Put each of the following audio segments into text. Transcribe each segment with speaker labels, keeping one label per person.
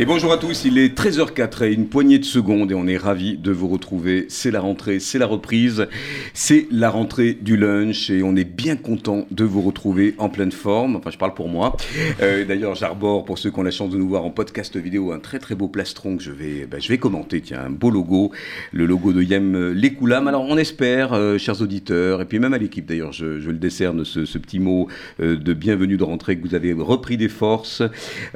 Speaker 1: Et bonjour à tous, il est 13h04 et une poignée de secondes et on est ravis de vous retrouver. C'est la rentrée, c'est la reprise, c'est la rentrée du lunch et on est bien content de vous retrouver en pleine forme. Enfin, je parle pour moi. Euh, D'ailleurs, j'arbore pour ceux qui ont la chance de nous voir en podcast vidéo un très très beau plastron que je vais, ben, je vais commenter. Tiens, un beau logo, le logo de Yem Lekoulam. Alors, on espère, euh, chers auditeurs, et puis même à l'équipe d'ailleurs, je, je, le décerne ce, petit mot euh, de bienvenue de rentrée que vous avez repris des forces.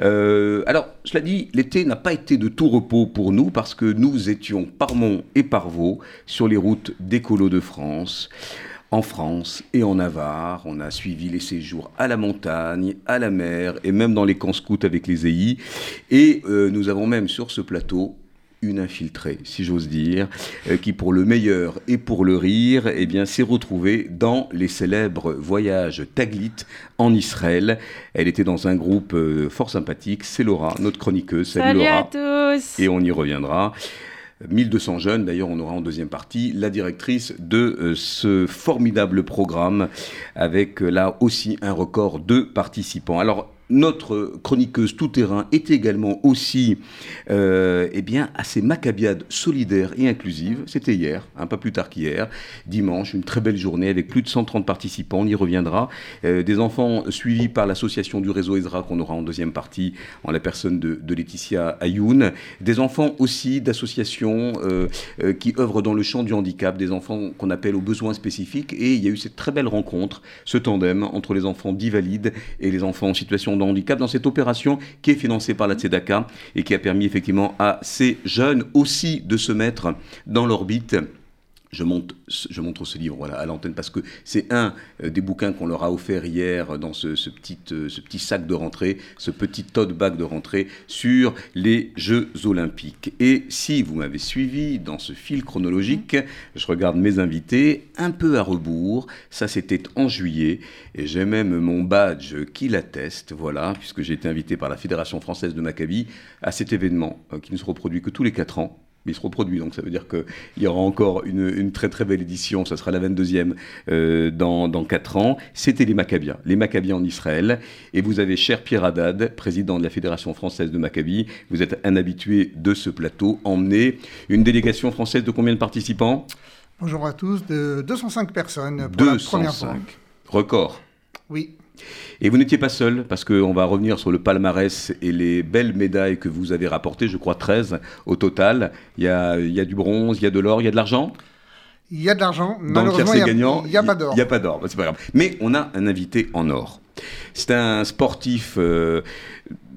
Speaker 1: Euh, alors, je l'ai dit, l'été n'a pas été de tout repos pour nous parce que nous étions par Mont et par Vaux sur les routes d'écolo de France. En France et en Navarre, on a suivi les séjours à la montagne, à la mer et même dans les camps scouts avec les EI. Et euh, nous avons même sur ce plateau une infiltrée, si j'ose dire, euh, qui pour le meilleur et pour le rire, eh bien, s'est retrouvée dans les célèbres voyages Taglit en Israël. Elle était dans un groupe euh, fort sympathique, c'est Laura, notre chroniqueuse.
Speaker 2: Salut, Salut à tous
Speaker 1: Et on y reviendra. 1200 jeunes, d'ailleurs on aura en deuxième partie la directrice de euh, ce formidable programme avec là aussi un record de participants. Alors notre chroniqueuse tout-terrain est également aussi euh, eh bien, à ces macabiades solidaires et inclusives. C'était hier, un peu plus tard qu'hier, dimanche, une très belle journée avec plus de 130 participants, on y reviendra. Euh, des enfants suivis par l'association du réseau Ezra qu'on aura en deuxième partie, en la personne de, Laetitia Ayoun. Des enfants aussi d'associations euh, euh, qui œuvrent dans le champ du handicap, des enfants qu'on appelle aux besoins spécifiques. Et il y a eu cette très belle rencontre, ce tandem entre les enfants dits valides et les enfants en situation de handicap dans cette opération qui est financée par la Tzedaka et qui a permis effectivement à ces jeunes aussi de se mettre dans l'orbite je, montre ce livre à l'antenne parce que c'est un euh, des bouquins qu'on leur a offert hier dans ce, ce, petit, euh, ce petit sac de rentrée, ce petit tote bag de rentrée sur les Jeux Olympiques. Et si vous m'avez suivi dans ce fil chronologique, je regarde mes invités un peu à rebours. Ça, c'était en juillet et j'ai même mon badge qui l'atteste, voilà, puisque j'ai été invité par la Fédération française de Maccabi à cet événement euh, qui ne se reproduit que tous les 4 ans mais il se reproduit. Donc ça veut dire qu'il y aura encore une, une, très très belle édition, ça sera la 22e euh, dans, dans 4 ans. C'était les Maccabiens, les Maccabiens en Israël. Et vous avez cher Pierre Haddad, président de la Fédération française de Maccabi, vous êtes un habitué de ce plateau, emmené une délégation française de combien de participants?
Speaker 3: Bonjour à tous, de 205 personnes pour
Speaker 1: 205.
Speaker 3: la première fois.
Speaker 1: Record.
Speaker 3: Oui.
Speaker 1: Et vous n'étiez pas seul, parce qu'on va revenir sur le palmarès et les belles médailles que vous avez rapportées, je crois 13 au total. Il y a, il y a du bronze, il y a de l'or, il y a de l'argent?
Speaker 3: Il y a de l'argent,
Speaker 1: Dans le
Speaker 3: malheureusement, il
Speaker 1: gagnant,
Speaker 3: n'y a, a, pas d'or.
Speaker 1: Il n'y a pas d'or, bah, c'est pas grave. Mais on a un invité en or. C'est un sportif euh,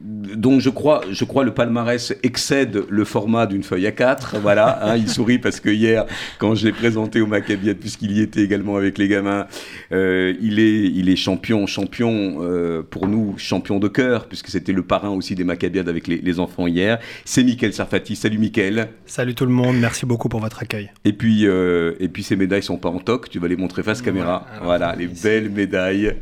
Speaker 1: dont je crois, je crois le palmarès excède le format d'une feuille A4. Voilà, hein, il sourit parce que hier, quand j'ai présenté au Maccabiette, puisqu'il y était également avec les gamins, euh, il, est, il est champion, champion euh, pour nous, champion de cœur, puisque c'était le parrain aussi des Maccabiades avec les, les enfants hier. C'est Mickaël Sarfati. Salut Mickaël.
Speaker 4: Salut tout le monde, merci beaucoup pour votre accueil.
Speaker 1: Et puis, euh, et puis ces médailles sont pas en toc, tu vas les montrer face caméra. voilà, les belles médailles.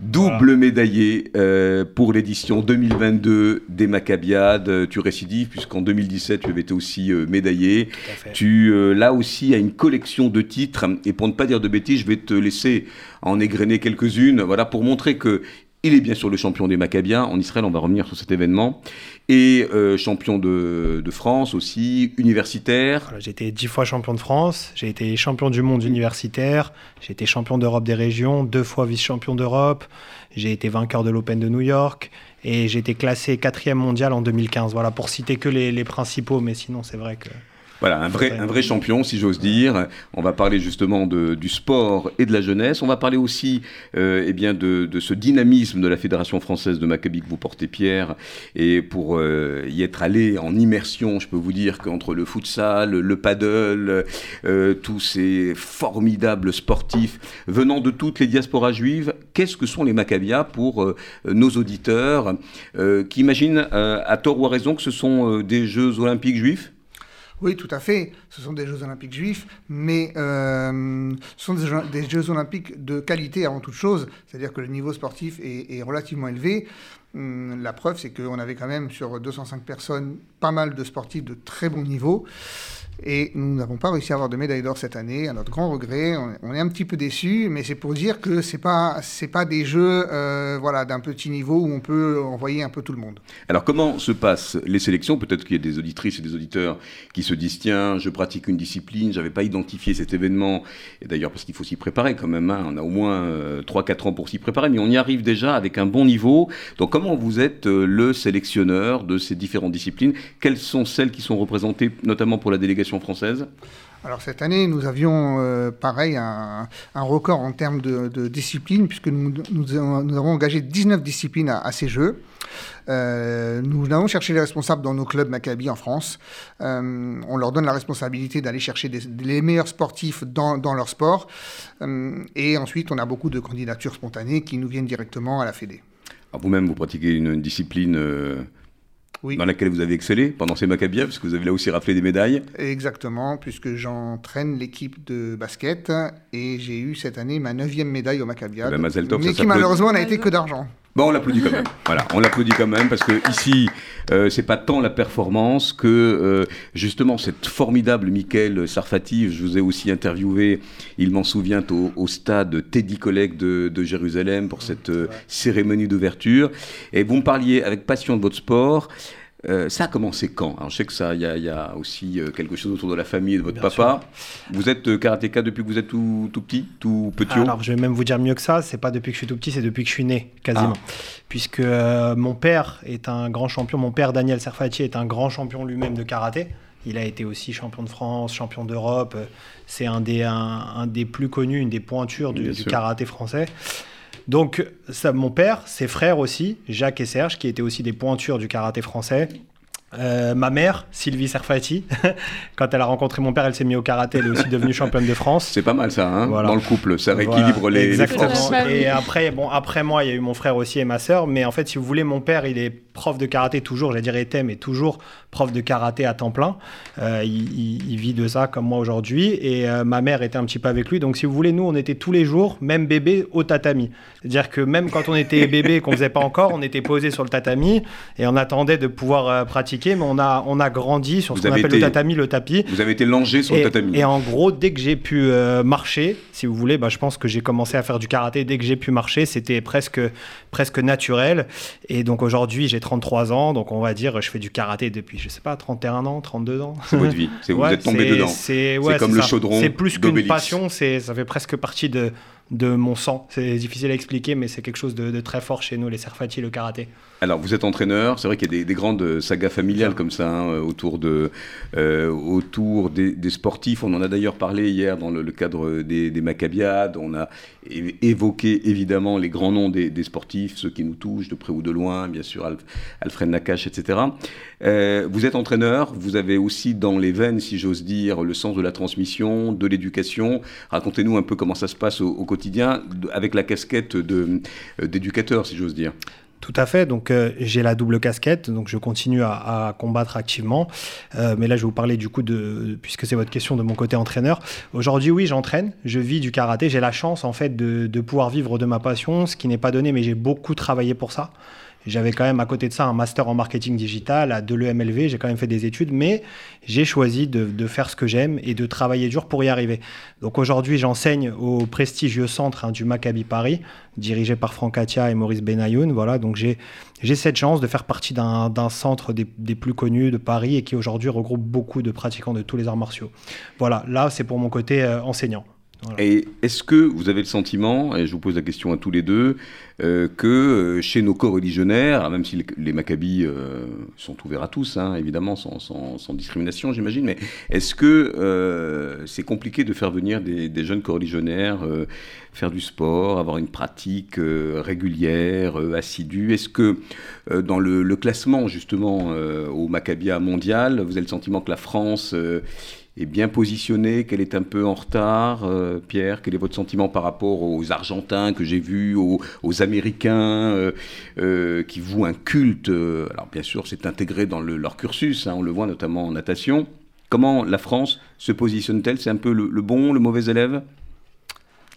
Speaker 1: Double voilà. médaillé euh, pour l'édition 2022 des Maccabiades. Euh, Tu récidives puisqu'en 2017 tu avais été aussi euh, médaillé. Tu euh, là aussi as une collection de titres et pour ne pas dire de bêtises, je vais te laisser en égrener quelques-unes. Voilà pour montrer que il est bien sûr le champion des Maccabiens en Israël. On va revenir sur cet événement et euh, champion de, France aussi, universitaire.
Speaker 4: J'ai été dix fois champion de France, j'ai été champion du monde universitaire, j'ai été champion d'Europe des régions, deux fois vice-champion d'Europe, j'ai été vainqueur de l'Open de New York et j'ai été classé quatrième mondial en 2015. Voilà, pour citer que les principaux, mais sinon c'est vrai que...
Speaker 1: Voilà, un vrai, un vrai champion, si j'ose dire. On va parler justement du sport et de la jeunesse. On va parler aussi euh, eh bien de, de, ce dynamisme de la Fédération française de Maccabi que vous portez, Pierre. Et pour euh, y être allé en immersion, je peux vous dire qu'entre le futsal, le paddle, euh, tous ces formidables sportifs venant de toutes les diasporas juives, qu'est-ce que sont les Maccabias pour euh, nos auditeurs qui imaginent, à tort ou à raison, que ce sont des Jeux olympiques juifs?
Speaker 3: Oui, tout à fait. Ce sont des Jeux olympiques juifs, mais euh, ce sont des jeux, olympiques de qualité avant toute chose. C'est-à-dire que le niveau sportif est, est relativement élevé. Hum, la preuve, c'est qu'on avait quand même sur 205 personnes pas mal de sportifs de très bon niveau. Et nous n'avons pas réussi à avoir de médaille d'or cette année, à notre grand regret. On est un petit peu déçus, mais c'est pour dire que ce n'est pas, pas des jeux euh, voilà, d'un petit niveau où on peut envoyer un peu tout le monde.
Speaker 1: Alors comment se passent les sélections? Peut-être qu'il y a des auditrices et des auditeurs qui se disent, tiens, je pratique une discipline, je n'avais pas identifié cet événement. Et d'ailleurs, parce qu'il faut s'y préparer quand même, hein. on a au moins euh, 3-4 ans pour s'y préparer, mais on y arrive déjà avec un bon niveau. Donc comment vous êtes euh, le sélectionneur de ces différentes disciplines? Quelles sont celles qui sont représentées, notamment pour la délégation française
Speaker 3: alors cette année, nous avions euh, pareil un, un, record en termes de, de disciplines, puisque nous, nous, nous, avons engagé 19 disciplines à, à ces Jeux. Euh, nous avons cherché les responsables dans nos clubs Maccabi en France. Euh, on leur donne la responsabilité d'aller chercher des, les meilleurs sportifs dans, dans leur sport. Et ensuite, on a beaucoup de candidatures spontanées qui nous viennent directement à la Fédé.
Speaker 1: Vous-même, vous pratiquez une discipline oui. dans laquelle vous avez excellé pendant ces Maccabiens, parce que vous avez là aussi raflé des médailles.
Speaker 3: Exactement, puisque j'entraîne l'équipe de basket et j'ai eu cette année ma neuvième médaille au Maccabia,
Speaker 1: ben,
Speaker 3: mais qui malheureusement n'a été que d'argent.
Speaker 1: Bon, on l'applaudit quand même. voilà, on l'applaudit quand même parce que ici, euh, c'est pas tant la performance que euh, justement cette formidable Michael Sarfati. Je vous ai aussi interviewé. Il m'en souvient au, au, stade Teddy Collect de, de Jérusalem pour cette euh, cérémonie d'ouverture. Et vous me parliez avec passion de votre sport. Euh, ça a commencé quand? Alors, Je sais que ça, il y, y, a aussi euh, quelque chose autour de la famille et de votre Bien papa. Sûr. Vous êtes euh, karatéka depuis que vous êtes tout, tout petit, tout petit
Speaker 4: Alors, je vais même vous dire mieux que ça. C'est pas depuis que je suis tout petit, c'est depuis que je suis né, quasiment. Ah. Puisque euh, mon père est un grand champion. Mon père Daniel Serfati est un grand champion lui-même de karaté. Il a été aussi champion de France, champion d'Europe. C'est un des, un, un, des plus connus, une des pointures du, du karaté français. Donc, ça, mon père, ses frères aussi, Jacques et Serge, qui étaient aussi des pointures du karaté français. Euh, ma mère, Sylvie Serfati, quand elle a rencontré mon père, elle s'est mise au karaté, elle est aussi devenue championne de France.
Speaker 1: C'est pas mal ça, hein voilà. dans le couple, ça rééquilibre voilà. les,
Speaker 4: Exactement.
Speaker 1: les.
Speaker 4: Et après, bon, après moi, il y a eu mon frère aussi et ma sœur, mais en fait, si vous voulez, mon père, il est prof de karaté toujours, j'allais dire était, mais toujours prof de karaté à temps plein. Euh, il, il, vit de ça comme moi aujourd'hui. Et euh, ma mère était un petit peu avec lui. Donc, si vous voulez, nous, on était tous les jours, même bébé, au tatami. C'est-à-dire que même quand on était bébé et qu'on faisait pas encore, on était posé sur le tatami et on attendait de pouvoir euh, pratiquer. Mais on a, on a grandi sur ce qu'on appelle été, le tatami, le tapis.
Speaker 1: Vous avez été langé sur
Speaker 4: et,
Speaker 1: le tatami.
Speaker 4: Et en gros, dès que j'ai pu marcher, si vous voulez, bah, je pense que j'ai commencé à faire du karaté. Dès que j'ai pu marcher, c'était presque, presque naturel. Et donc aujourd'hui, j'ai 33 ans. Donc on va dire, je fais du karaté depuis, je sais pas, 31 ans, 32 ans.
Speaker 1: C'est votre vie. Ouais, vous êtes tombé dedans.
Speaker 4: C'est ouais,
Speaker 1: comme le ça. chaudron.
Speaker 4: C'est plus qu'une passion. Ça fait presque partie de, de mon sang. C'est difficile à expliquer, mais c'est quelque chose de, de, très fort chez nous, les Serfati, le karaté.
Speaker 1: Alors, vous êtes entraîneur. C'est vrai qu'il y a des, des, grandes sagas familiales comme ça hein, autour, de, euh, autour des, des, sportifs. On en a d'ailleurs parlé hier dans le, le cadre des, des Maccabiades. On a évoqué évidemment les grands noms des, sportifs, ceux qui nous touchent de près ou de loin, bien sûr Alf, Alfred Nakache, etc. Euh, vous êtes entraîneur. Vous avez aussi dans les veines, si j'ose dire, le sens de la transmission, de l'éducation. Racontez-nous un peu comment ça se passe au, au quotidien avec la casquette d'éducateur, euh, si j'ose dire.
Speaker 4: Tout à fait. Donc euh, j'ai la double casquette, donc je continue à, combattre activement. Euh, mais là, je vais vous parler du coup de, puisque c'est votre question, de mon côté entraîneur. Aujourd'hui, oui, j'entraîne. Je vis du karaté. J'ai la chance en fait de pouvoir vivre de ma passion, ce qui n'est pas donné, mais j'ai beaucoup travaillé pour ça. J'avais quand même à côté de ça un master en marketing digital à de l'EMLV, j'ai quand même fait des études, mais j'ai choisi de, de, faire ce que j'aime et de travailler dur pour y arriver. Donc aujourd'hui, j'enseigne au prestigieux centre hein, du Maccabi Paris, dirigé par Franck Atia et Maurice Benayoun. Voilà, donc j'ai cette chance de faire partie d'un centre des, des, plus connus de Paris et qui aujourd'hui regroupe beaucoup de pratiquants de tous les arts martiaux. Voilà, là c'est pour mon côté euh, enseignant.
Speaker 1: Et est-ce que vous avez le sentiment, et je vous pose la question à tous les deux, euh, que euh, chez nos co-religionnaires, même si les, Maccabis euh, sont ouverts à tous, hein, évidemment, sans, discrimination, j'imagine, mais est-ce que c'est compliqué de faire venir des, jeunes co-religionnaires faire du sport, avoir une pratique régulière, assidue? Est-ce que dans le, le, classement, justement, au Maccabia mondial, vous avez le sentiment que la France est bien positionnée, qu'elle est un peu en retard. Euh, Pierre, quel est votre sentiment par rapport aux Argentins que j'ai vus, aux, Américains euh, euh, qui vouent un culte Alors bien sûr, c'est intégré dans le, leur cursus, hein, on le voit notamment en natation. Comment la France se positionne-t-elle? C'est un peu le, bon, le mauvais élève?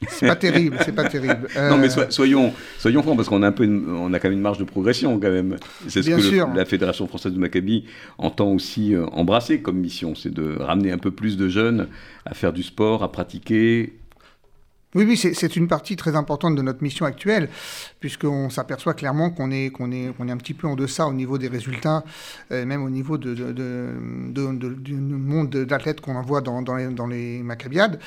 Speaker 3: C'est pas terrible, c'est pas terrible.
Speaker 1: Non, mais soyons, soyons francs, parce qu'on a un peu, on a quand même une marge de progression quand même. C'est ce que la Fédération française de Maccabi entend aussi euh, embrasser comme mission, c'est de ramener un peu plus de jeunes à faire du sport, à pratiquer,
Speaker 3: oui, oui, c'est une partie très importante de notre mission actuelle, puisqu'on s'aperçoit clairement qu'on est, qu'on est, est un petit peu en deçà au niveau des résultats, euh, même au niveau de, du monde d'athlètes qu'on envoie dans, dans, les, dans les Maccabiades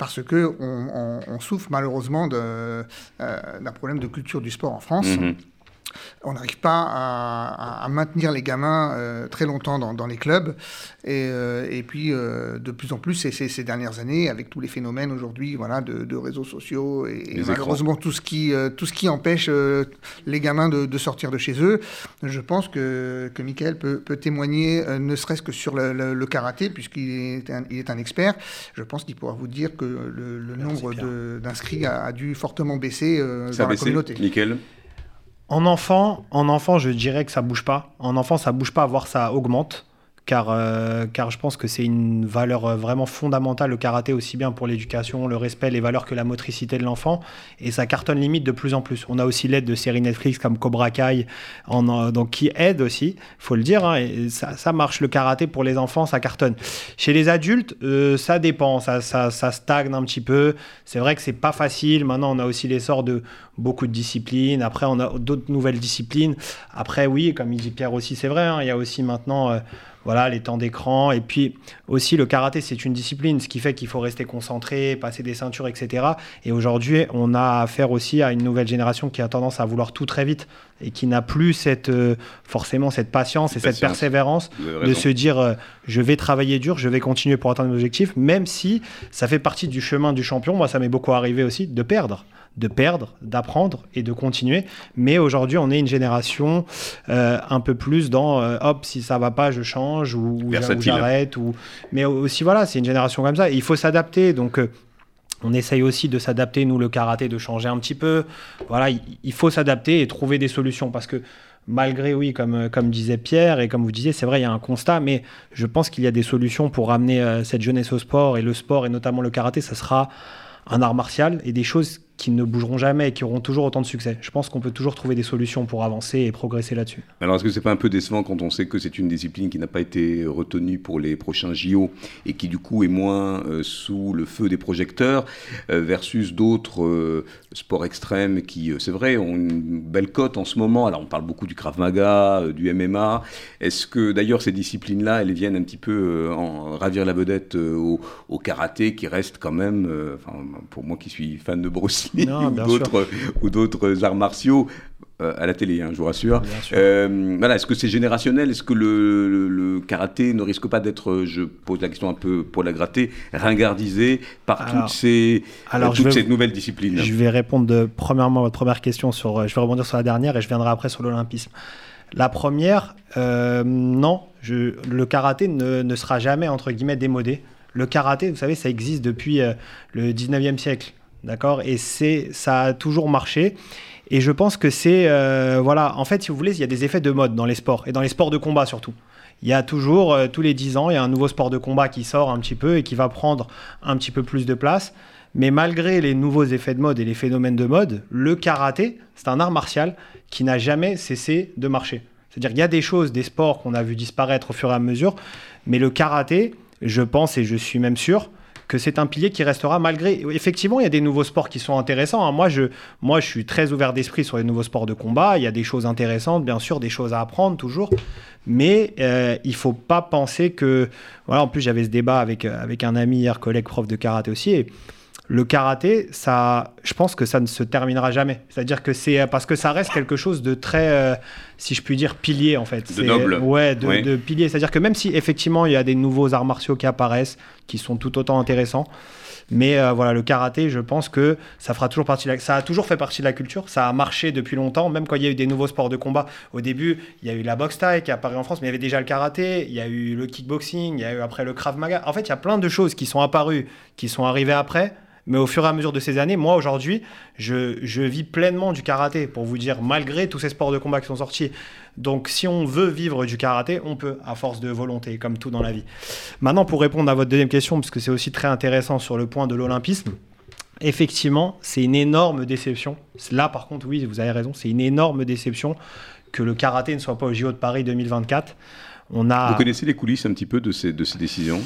Speaker 3: parce que on, souffre malheureusement euh, d'un problème de culture du sport en France. Mm-hmm on n'arrive pas à, maintenir les gamins euh, très longtemps dans, les clubs. Et, euh, puis, euh, de plus en plus, ces, ces, dernières années, avec tous les phénomènes aujourd'hui voilà, de, réseaux sociaux et, malheureusement tout ce, qui, tout ce qui empêche les gamins de, sortir de chez eux, je pense que, que Michael peut, témoigner, ne serait-ce que sur le, karaté, puisqu'il est, un, est un expert. Je pense qu'il pourra vous dire que le, nombre d'inscrits a, dû fortement baisser dans la communauté.
Speaker 1: Michael?
Speaker 4: En enfant, en enfant, je dirais que ça bouge pas. En enfant, ça bouge pas, voire ça augmente car, euh, car je pense que c'est une valeur euh, vraiment fondamentale, le karaté, aussi bien pour l'éducation, le respect, les valeurs que la motricité de l'enfant. Et ça cartonne limite de plus en plus. On a aussi l'aide de séries Netflix comme Cobra Kai, donc, qui aide aussi, faut le dire. Hein, ça, ça, marche, le karaté pour les enfants, ça cartonne. Chez les adultes, euh, ça dépend, ça, ça, ça, stagne un petit peu. C'est vrai que c'est pas facile. Maintenant, on a aussi l'essor de beaucoup de disciplines. Après, on a d'autres nouvelles disciplines. Après, oui, comme il dit Pierre aussi, c'est vrai, hein, il y a aussi maintenant voilà, les temps d'écran. Et puis aussi, le karaté, c'est une discipline, ce qui fait qu'il faut rester concentré, passer des ceintures, etc. Et aujourd'hui, on a affaire aussi à une nouvelle génération qui a tendance à vouloir tout très vite et qui n'a plus cette, euh, forcément cette patience et cette persévérance de se dire euh, je vais travailler dur, je vais continuer pour atteindre mes objectifs, même si ça fait partie du chemin du champion. Moi, ça m'est beaucoup arrivé aussi de perdre de perdre, d'apprendre et de continuer. Mais aujourd'hui, on est une génération euh, un peu plus dans euh, hop, si ça va pas, je change ou, j'arrête. Ou... Mais aussi, voilà, c'est une génération comme ça. il faut s'adapter. Donc, euh, on essaye aussi de s'adapter, nous, le karaté, de changer un petit peu. Voilà, il, faut s'adapter et trouver des solutions parce que malgré, oui, comme, comme disait Pierre et comme vous disiez, c'est vrai, il y a un constat, mais je pense qu'il y a des solutions pour ramener cette jeunesse au sport et le sport et notamment le karaté, ça sera un art martial et des choses qui ne bougeront jamais et qui auront toujours autant de succès. Je pense qu'on peut toujours trouver des solutions pour avancer et progresser là-dessus.
Speaker 1: Alors est-ce que c'est pas un peu décevant quand on sait que c'est une discipline qui n'a pas été retenue pour les prochains JO et qui du coup est moins euh, sous le feu des projecteurs euh, versus d'autres euh, sports extrêmes qui, c'est vrai, ont une belle cote en ce moment? Alors on parle beaucoup du Krav Maga, du MMA. Est-ce que d'ailleurs ces disciplines-là, elles viennent un petit peu en ravir la vedette au, karaté qui reste quand même, pour moi qui suis fan de Bruce ou d'autres arts martiaux euh, à la télé, hein, je vous rassure. Euh, voilà, est-ce que c'est générationnel? Est-ce que le, karaté ne risque pas d'être, je pose la question un peu pour la gratter, ringardisé par toutes ces, alors, toutes ces nouvelles disciplines?
Speaker 4: Je vais répondre de, premièrement à votre première question, sur, je vais rebondir sur la dernière et je viendrai après sur l'olympisme. La première, euh, non, je, le karaté ne, ne, sera jamais, entre guillemets, démodé. Le karaté, vous savez, ça existe depuis le 19e siècle. D'accord? Et ça a toujours marché. Et je pense que c'est. Euh, voilà, en fait, si vous voulez, il y a des effets de mode dans les sports, et dans les sports de combat surtout. Il y a toujours, euh, tous les 10 ans, il y a un nouveau sport de combat qui sort un petit peu et qui va prendre un petit peu plus de place. Mais malgré les nouveaux effets de mode et les phénomènes de mode, le karaté, c'est un art martial qui n'a jamais cessé de marcher. C'est-à-dire qu'il y a des choses, des sports qu'on a vu disparaître au fur et à mesure, mais le karaté, je pense et je suis même sûr, que c'est un pilier qui restera malgré. Effectivement, il y a des nouveaux sports qui sont intéressants. Hein. Moi, je, moi, je suis très ouvert d'esprit sur les nouveaux sports de combat. Il y a des choses intéressantes, bien sûr, des choses à apprendre toujours. Mais euh, il faut pas penser que. Voilà, en plus, j'avais ce débat avec, euh, avec un ami hier, collègue prof de karaté aussi. Et le karaté, ça, je pense que ça ne se terminera jamais. C'est-à-dire que c'est parce que ça reste quelque chose de très, euh, si je puis dire, pilier en fait.
Speaker 1: De noble.
Speaker 4: Ouais, de, pilier. C'est-à-dire que même si effectivement il y a des nouveaux arts martiaux qui apparaissent, qui sont tout autant intéressants, mais euh, voilà, le karaté, je pense que ça fera toujours partie. De la... Ça a toujours fait partie de la culture. Ça a marché depuis longtemps, même quand il y a eu des nouveaux sports de combat. Au début, il y a eu la boxe thaï qui est apparue en France, mais il y avait déjà le karaté. Il y a eu le kickboxing. Il y a eu après le krav maga. En fait, il y a plein de choses qui sont apparues, qui sont arrivées après Mais au fur et à mesure de ces années, moi aujourd'hui, je, je, vis pleinement du karaté, pour vous dire, malgré tous ces sports de combat qui sont sortis. Donc si on veut vivre du karaté, on peut, à force de volonté, comme tout dans la vie. Maintenant, pour répondre à votre deuxième question, parce que c'est aussi très intéressant sur le point de l'olympisme, effectivement, c'est une énorme déception. Là, par contre, oui, vous avez raison, c'est une énorme déception que le karaté ne soit pas au JO de Paris 2024.
Speaker 1: On a... Vous connaissez les coulisses un petit peu de ces, de ces décisions?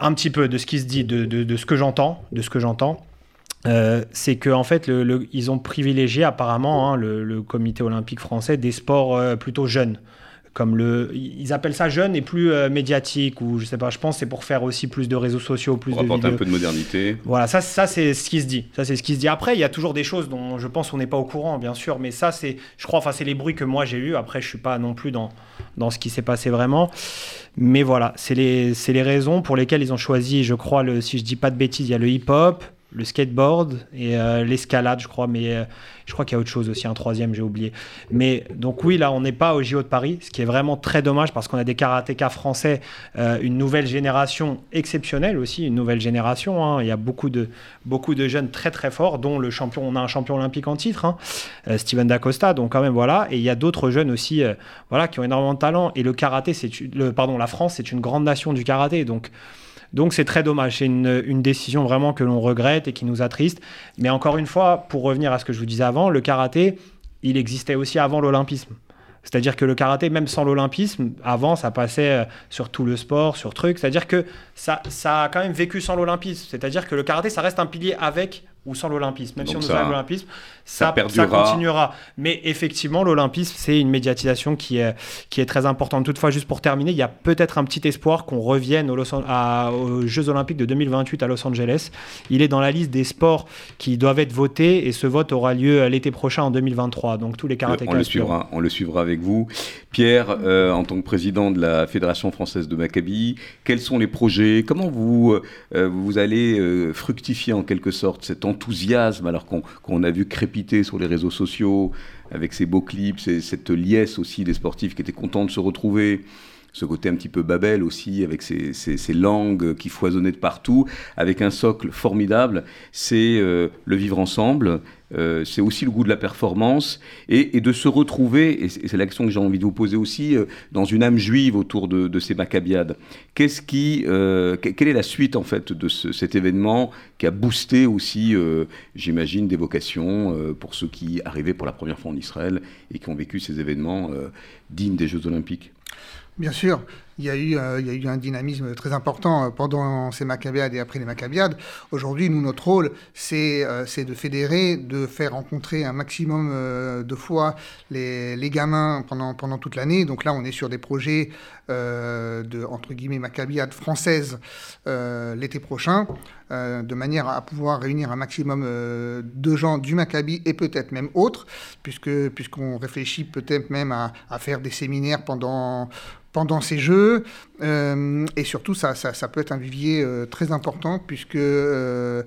Speaker 4: Un petit peu de ce qui se dit, de, ce que j'entends, de ce que j'entends. Euh, c'est qu'en en fait, ils ont privilégié apparemment hein, le, le, comité olympique français des sports euh, plutôt jeunes comme le, ils appellent ça jeune et plus euh, médiatique ou je sais pas. Je pense c'est pour faire aussi plus de réseaux sociaux, plus
Speaker 1: pour
Speaker 4: de
Speaker 1: apporter un peu de modernité.
Speaker 4: Voilà, ça, ça c'est ce qui se dit. Ça c'est ce qui se dit. Après, il y a toujours des choses dont je pense on n'est pas au courant, bien sûr, mais ça c'est, je crois, enfin c'est les bruits que moi j'ai eu. Après, je suis pas non plus dans dans ce qui s'est passé vraiment. Mais voilà, c'est les, les raisons pour lesquelles ils ont choisi, je crois, le, si je dis pas de bêtises, il y a le hip-hop, le skateboard et euh, l'escalade, je crois, mais euh, je crois qu'il y a autre chose aussi, un troisième, j'ai oublié. Mais donc oui, là, on n'est pas au JO de Paris, ce qui est vraiment très dommage parce qu'on a des karatékas français, euh, une nouvelle génération exceptionnelle aussi, une nouvelle génération. Hein. Il y a beaucoup de, beaucoup de jeunes très très forts, dont le champion, on a un champion olympique en titre, hein, Steven Dacosta, donc quand même voilà. Et il y a d'autres jeunes aussi, voilà, qui ont énormément de talent. Et le karaté, c'est, pardon, la France, c'est une grande nation du karaté, donc. Donc c'est très dommage. C'est une, décision vraiment que l'on regrette et qui nous attriste. Mais encore une fois, pour revenir à ce que je vous disais avant, le karaté, il existait aussi avant l'olympisme. C'est-à-dire que le karaté, même sans l'olympisme, avant, ça passait euh, sur tout le sport, sur trucs. C'est-à-dire que ça, ça a quand même vécu sans l'olympisme. C'est-à-dire que le karaté, ça reste un pilier avec ou sans l'olympisme. Même si on nous a l'olympisme, ça, ça, continuera. Mais effectivement, l'olympisme, c'est une médiatisation qui est, qui est très importante. Toutefois, juste pour terminer, il y a peut-être un petit espoir qu'on revienne aux, aux, Jeux olympiques de 2028 à Los Angeles. Il est dans la liste des sports qui doivent être votés et ce vote aura lieu l'été prochain en 2023. Donc tous les karatékas...
Speaker 1: On le suivra, on le suivra avec vous. Pierre, euh, en tant que président de la Fédération française de Maccabi, quels sont les projets? Comment vous, euh, vous allez euh, fructifier en quelque sorte cette enthousiasme alors qu'on a vu crépiter sur les réseaux sociaux avec ces beaux clips, cette liesse aussi des sportifs qui étaient contents de se retrouver? Ce côté un petit peu Babel aussi, avec ces, langues qui foisonnaient de partout, avec un socle formidable, c'est euh, le vivre ensemble, euh, c'est aussi le goût de la performance, et, de se retrouver, et c'est l'action que j'ai envie de vous poser aussi, euh, dans une âme juive autour de, ces Maccabiades. Qu'est-ce qui, quelle est la suite en fait de cet événement qui a boosté aussi, j'imagine, des vocations pour ceux qui arrivaient pour la première fois en Israël et qui ont vécu ces événements dignes des Jeux Olympiques?
Speaker 3: Bien sûr, il y, a eu, euh, il y a eu un dynamisme très important euh, pendant ces Maccabiades et après les Maccabiades. Aujourd'hui, nous, notre rôle, c'est euh, de fédérer, de faire rencontrer un maximum de fois les, gamins pendant, toute l'année. Donc là, on est sur des projets de, entre Maccabiades françaises l'été prochain, de manière à pouvoir réunir un maximum de gens du Maccabi et peut-être même autres, puisqu'on réfléchit peut-être même à faire des séminaires pendant pendant ces Jeux. Euh, et surtout, ça, ça, peut être un vivier euh, très important puisque euh,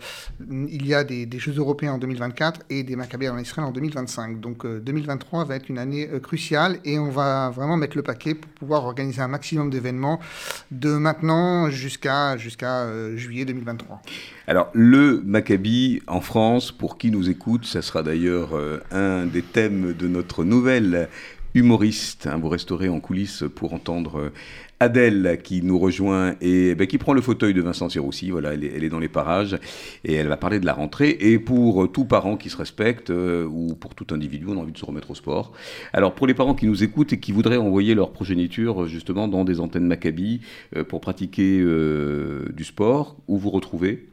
Speaker 3: il y a des, Jeux européens en 2024 et des Maccabiades en Israël en 2025. Donc 2023 va être une année cruciale et on va vraiment mettre le paquet pour pouvoir organiser un maximum d'événements de maintenant jusqu'à jusqu'à juillet 2023.
Speaker 1: Alors, le Maccabi en France, pour qui nous écoute, ça sera d'ailleurs un des thèmes de notre nouvelle humoriste. Hein, vous resterez en coulisses pour entendre euh, Adèle qui nous rejoint et ben, qui prend le fauteuil de Vincent Tiroussi. Voilà, elle est, dans les parages et elle va parler de la rentrée. Et pour tout parent qui se respecte euh, ou pour tout individu, on a envie de se remettre au sport. Alors pour les parents qui nous écoutent et qui voudraient envoyer leur progéniture justement dans des antennes Maccabi euh, pour pratiquer du sport, où vous retrouvez?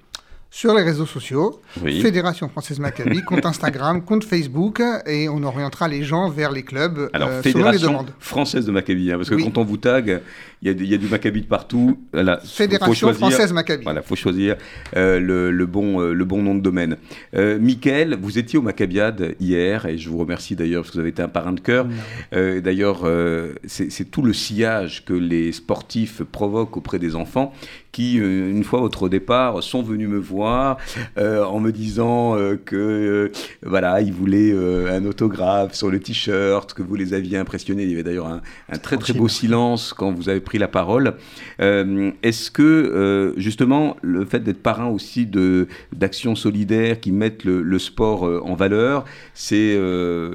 Speaker 3: Sur les réseaux sociaux, Fédération Française Maccabi, compte Instagram, compte Facebook, et on orientera les gens vers les clubs
Speaker 1: Alors, euh, Fédération selon les demandes. Française de Maccabi, hein, parce que quand on vous tag, il y, a du Maccabi de partout.
Speaker 3: Fédération Française Maccabi.
Speaker 1: Voilà, faut choisir euh, le, bon, euh, le bon nom de domaine. Mickaël, vous étiez au Maccabiade hier, et je vous remercie d'ailleurs parce que vous avez été un parrain de cœur. d'ailleurs, c'est tout le sillage que les sportifs provoquent auprès des enfants qui, une fois votre départ, sont venus me voir mémoire en me disant que voilà, ils voulaient un autographe sur le t-shirt, que vous les aviez impressionnés. Il y avait d'ailleurs un, un, très très beau silence quand vous avez pris la parole. Est-ce que justement le fait d'être parrain aussi de d'actions solidaires qui mettent le, sport en valeur, c'est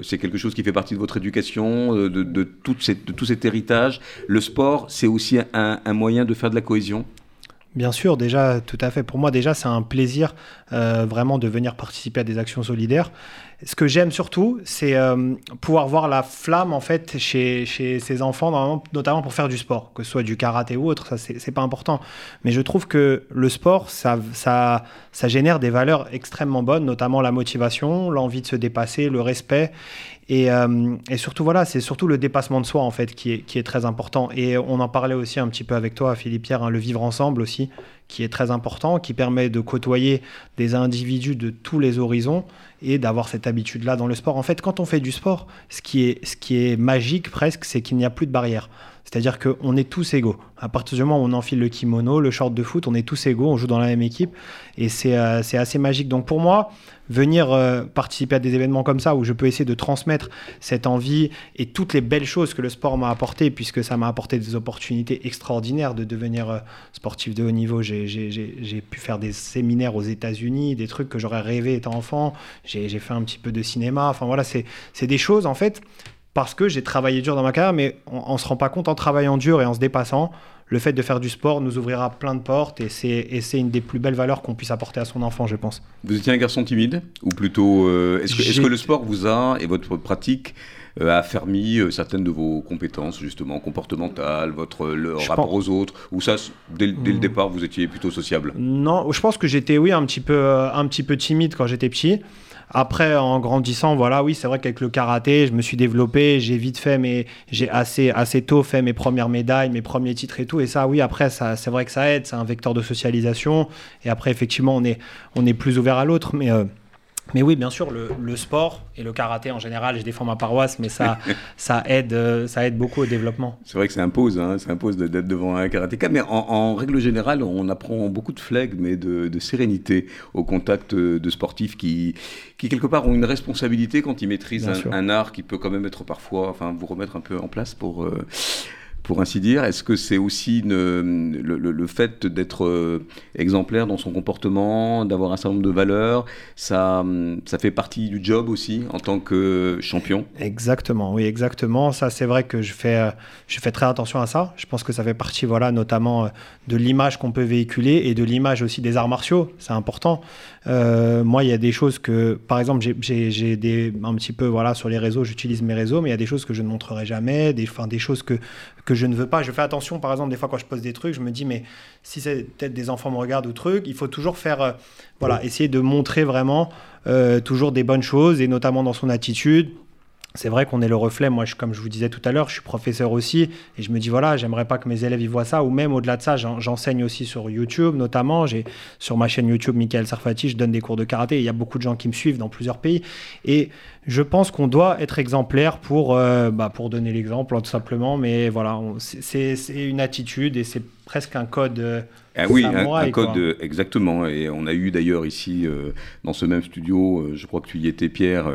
Speaker 1: c'est quelque chose qui fait partie de votre éducation, de, de, de tout cet héritage? Le sport, c'est aussi un, moyen de faire de la cohésion?
Speaker 4: Bien sûr, déjà, tout à fait. Pour moi, déjà, c'est un plaisir euh, vraiment de venir participer à des actions solidaires. Ce que j'aime surtout, c'est euh, pouvoir voir la flamme en fait chez, chez ces enfants, notamment pour faire du sport, que ce soit du karaté ou autre, ça c'est pas important. Mais je trouve que le sport, ça, ça, ça génère des valeurs extrêmement bonnes, notamment la motivation, l'envie de se dépasser, le respect. Et, euh, et, surtout, voilà, c'est surtout le dépassement de soi, en fait, qui est, très important. Et on en parlait aussi un petit peu avec toi, Philippe Pierre, hein, le vivre ensemble aussi, qui est très important, qui permet de côtoyer des individus de tous les horizons et d'avoir cette habitude-là dans le sport. En fait, quand on fait du sport, ce qui est, ce qui est magique presque, c'est qu'il n'y a plus de barrière. C'est-à-dire qu'on est tous égaux. À partir du moment où on enfile le kimono, le short de foot, on est tous égaux, on joue dans la même équipe. Et c'est euh, assez magique. Donc pour moi, venir euh, participer à des événements comme ça, où je peux essayer de transmettre cette envie et toutes les belles choses que le sport m'a apporté, puisque ça m'a apporté des opportunités extraordinaires de devenir euh, sportif de haut niveau. J'ai pu faire des séminaires aux États-Unis, des trucs que j'aurais rêvé étant enfant. J'ai fait un petit peu de cinéma. Enfin voilà, c'est des choses en fait parce que j'ai travaillé dur dans ma carrière, mais on, ne se rend pas compte en travaillant dur et en se dépassant. Le fait de faire du sport nous ouvrira plein de portes et c'est une des plus belles valeurs qu'on puisse apporter à son enfant, je pense.
Speaker 1: Vous étiez un garçon timide Ou plutôt, euh, est-ce que, que, le sport vous a, et votre pratique, euh, a affermi euh, certaines de vos compétences, justement, comportementales, votre le rapport aux autres Ou ça, dès, le hmm. départ, vous étiez plutôt sociable?
Speaker 4: Non, je pense que j'étais, oui, un petit, peu, un petit peu timide quand j'étais petit. Après, en grandissant, voilà, oui, c'est vrai qu'avec le karaté, je me suis développé, j'ai vite fait, mais j'ai assez, assez tôt fait mes premières médailles, mes premiers titres et tout. Et ça, oui, après, ça, c'est vrai que ça aide, c'est un vecteur de socialisation. Et après, effectivement, on est, on est plus ouvert à l'autre, mais. Euh, mais oui, bien sûr, le, sport et le karaté en général, je défends ma paroisse, mais ça, ça, aide, euh, ça aide beaucoup au développement.
Speaker 1: C'est vrai que ça impose, hein, ça impose d'être devant un karatéka, mais en, règle générale, on apprend beaucoup de flegme et de, sérénité au contact de sportifs qui, qui, quelque part, ont une responsabilité quand ils maîtrisent un, art qui peut quand même être parfois, enfin, vous remettre un peu en place pour, euh, pour ainsi dire Est-ce que c'est aussi le, fait d'être euh, exemplaire dans son comportement, d'avoir un certain nombre de valeurs ça, ça fait partie du job aussi en tant que champion?
Speaker 4: Exactement, oui, exactement. Ça, c'est vrai que je fais, euh, je fais très attention à ça. Je pense que ça fait partie, voilà, notamment euh, de l'image qu'on peut véhiculer et de l'image aussi des arts martiaux. C'est important. moi, il y a des choses que, par exemple, j'ai des, un petit peu, voilà, sur les réseaux, j'utilise mes réseaux, mais il y a des choses que je ne montrerai jamais, des, enfin, des choses que, que je ne veux pas. Je fais attention, par exemple, des fois quand je pose des trucs, je me dis, mais si c'est peut-être des enfants me regardent ou trucs, il faut toujours faire, euh, voilà, essayer de montrer vraiment euh, toujours des bonnes choses et notamment dans son attitude, c'est vrai qu'on est le reflet. Moi, comme je vous disais tout à l'heure, je suis professeur aussi et je me dis voilà, j'aimerais pas que mes élèves y voient ça. Ou même au-delà de ça, j'enseigne aussi sur YouTube, notamment. J'ai sur ma chaîne YouTube Michael Sarfati, je donne des cours de karaté. Il y a beaucoup de gens qui me suivent dans plusieurs pays et je pense qu'on doit être exemplaire pour euh, bah, donner l'exemple tout simplement. Mais voilà, c'est une attitude et c'est presque un code. Euh,
Speaker 1: ah oui, un, code, exactement. Et on a eu d'ailleurs ici, euh, dans ce même studio, euh, je crois que tu y étais, Pierre,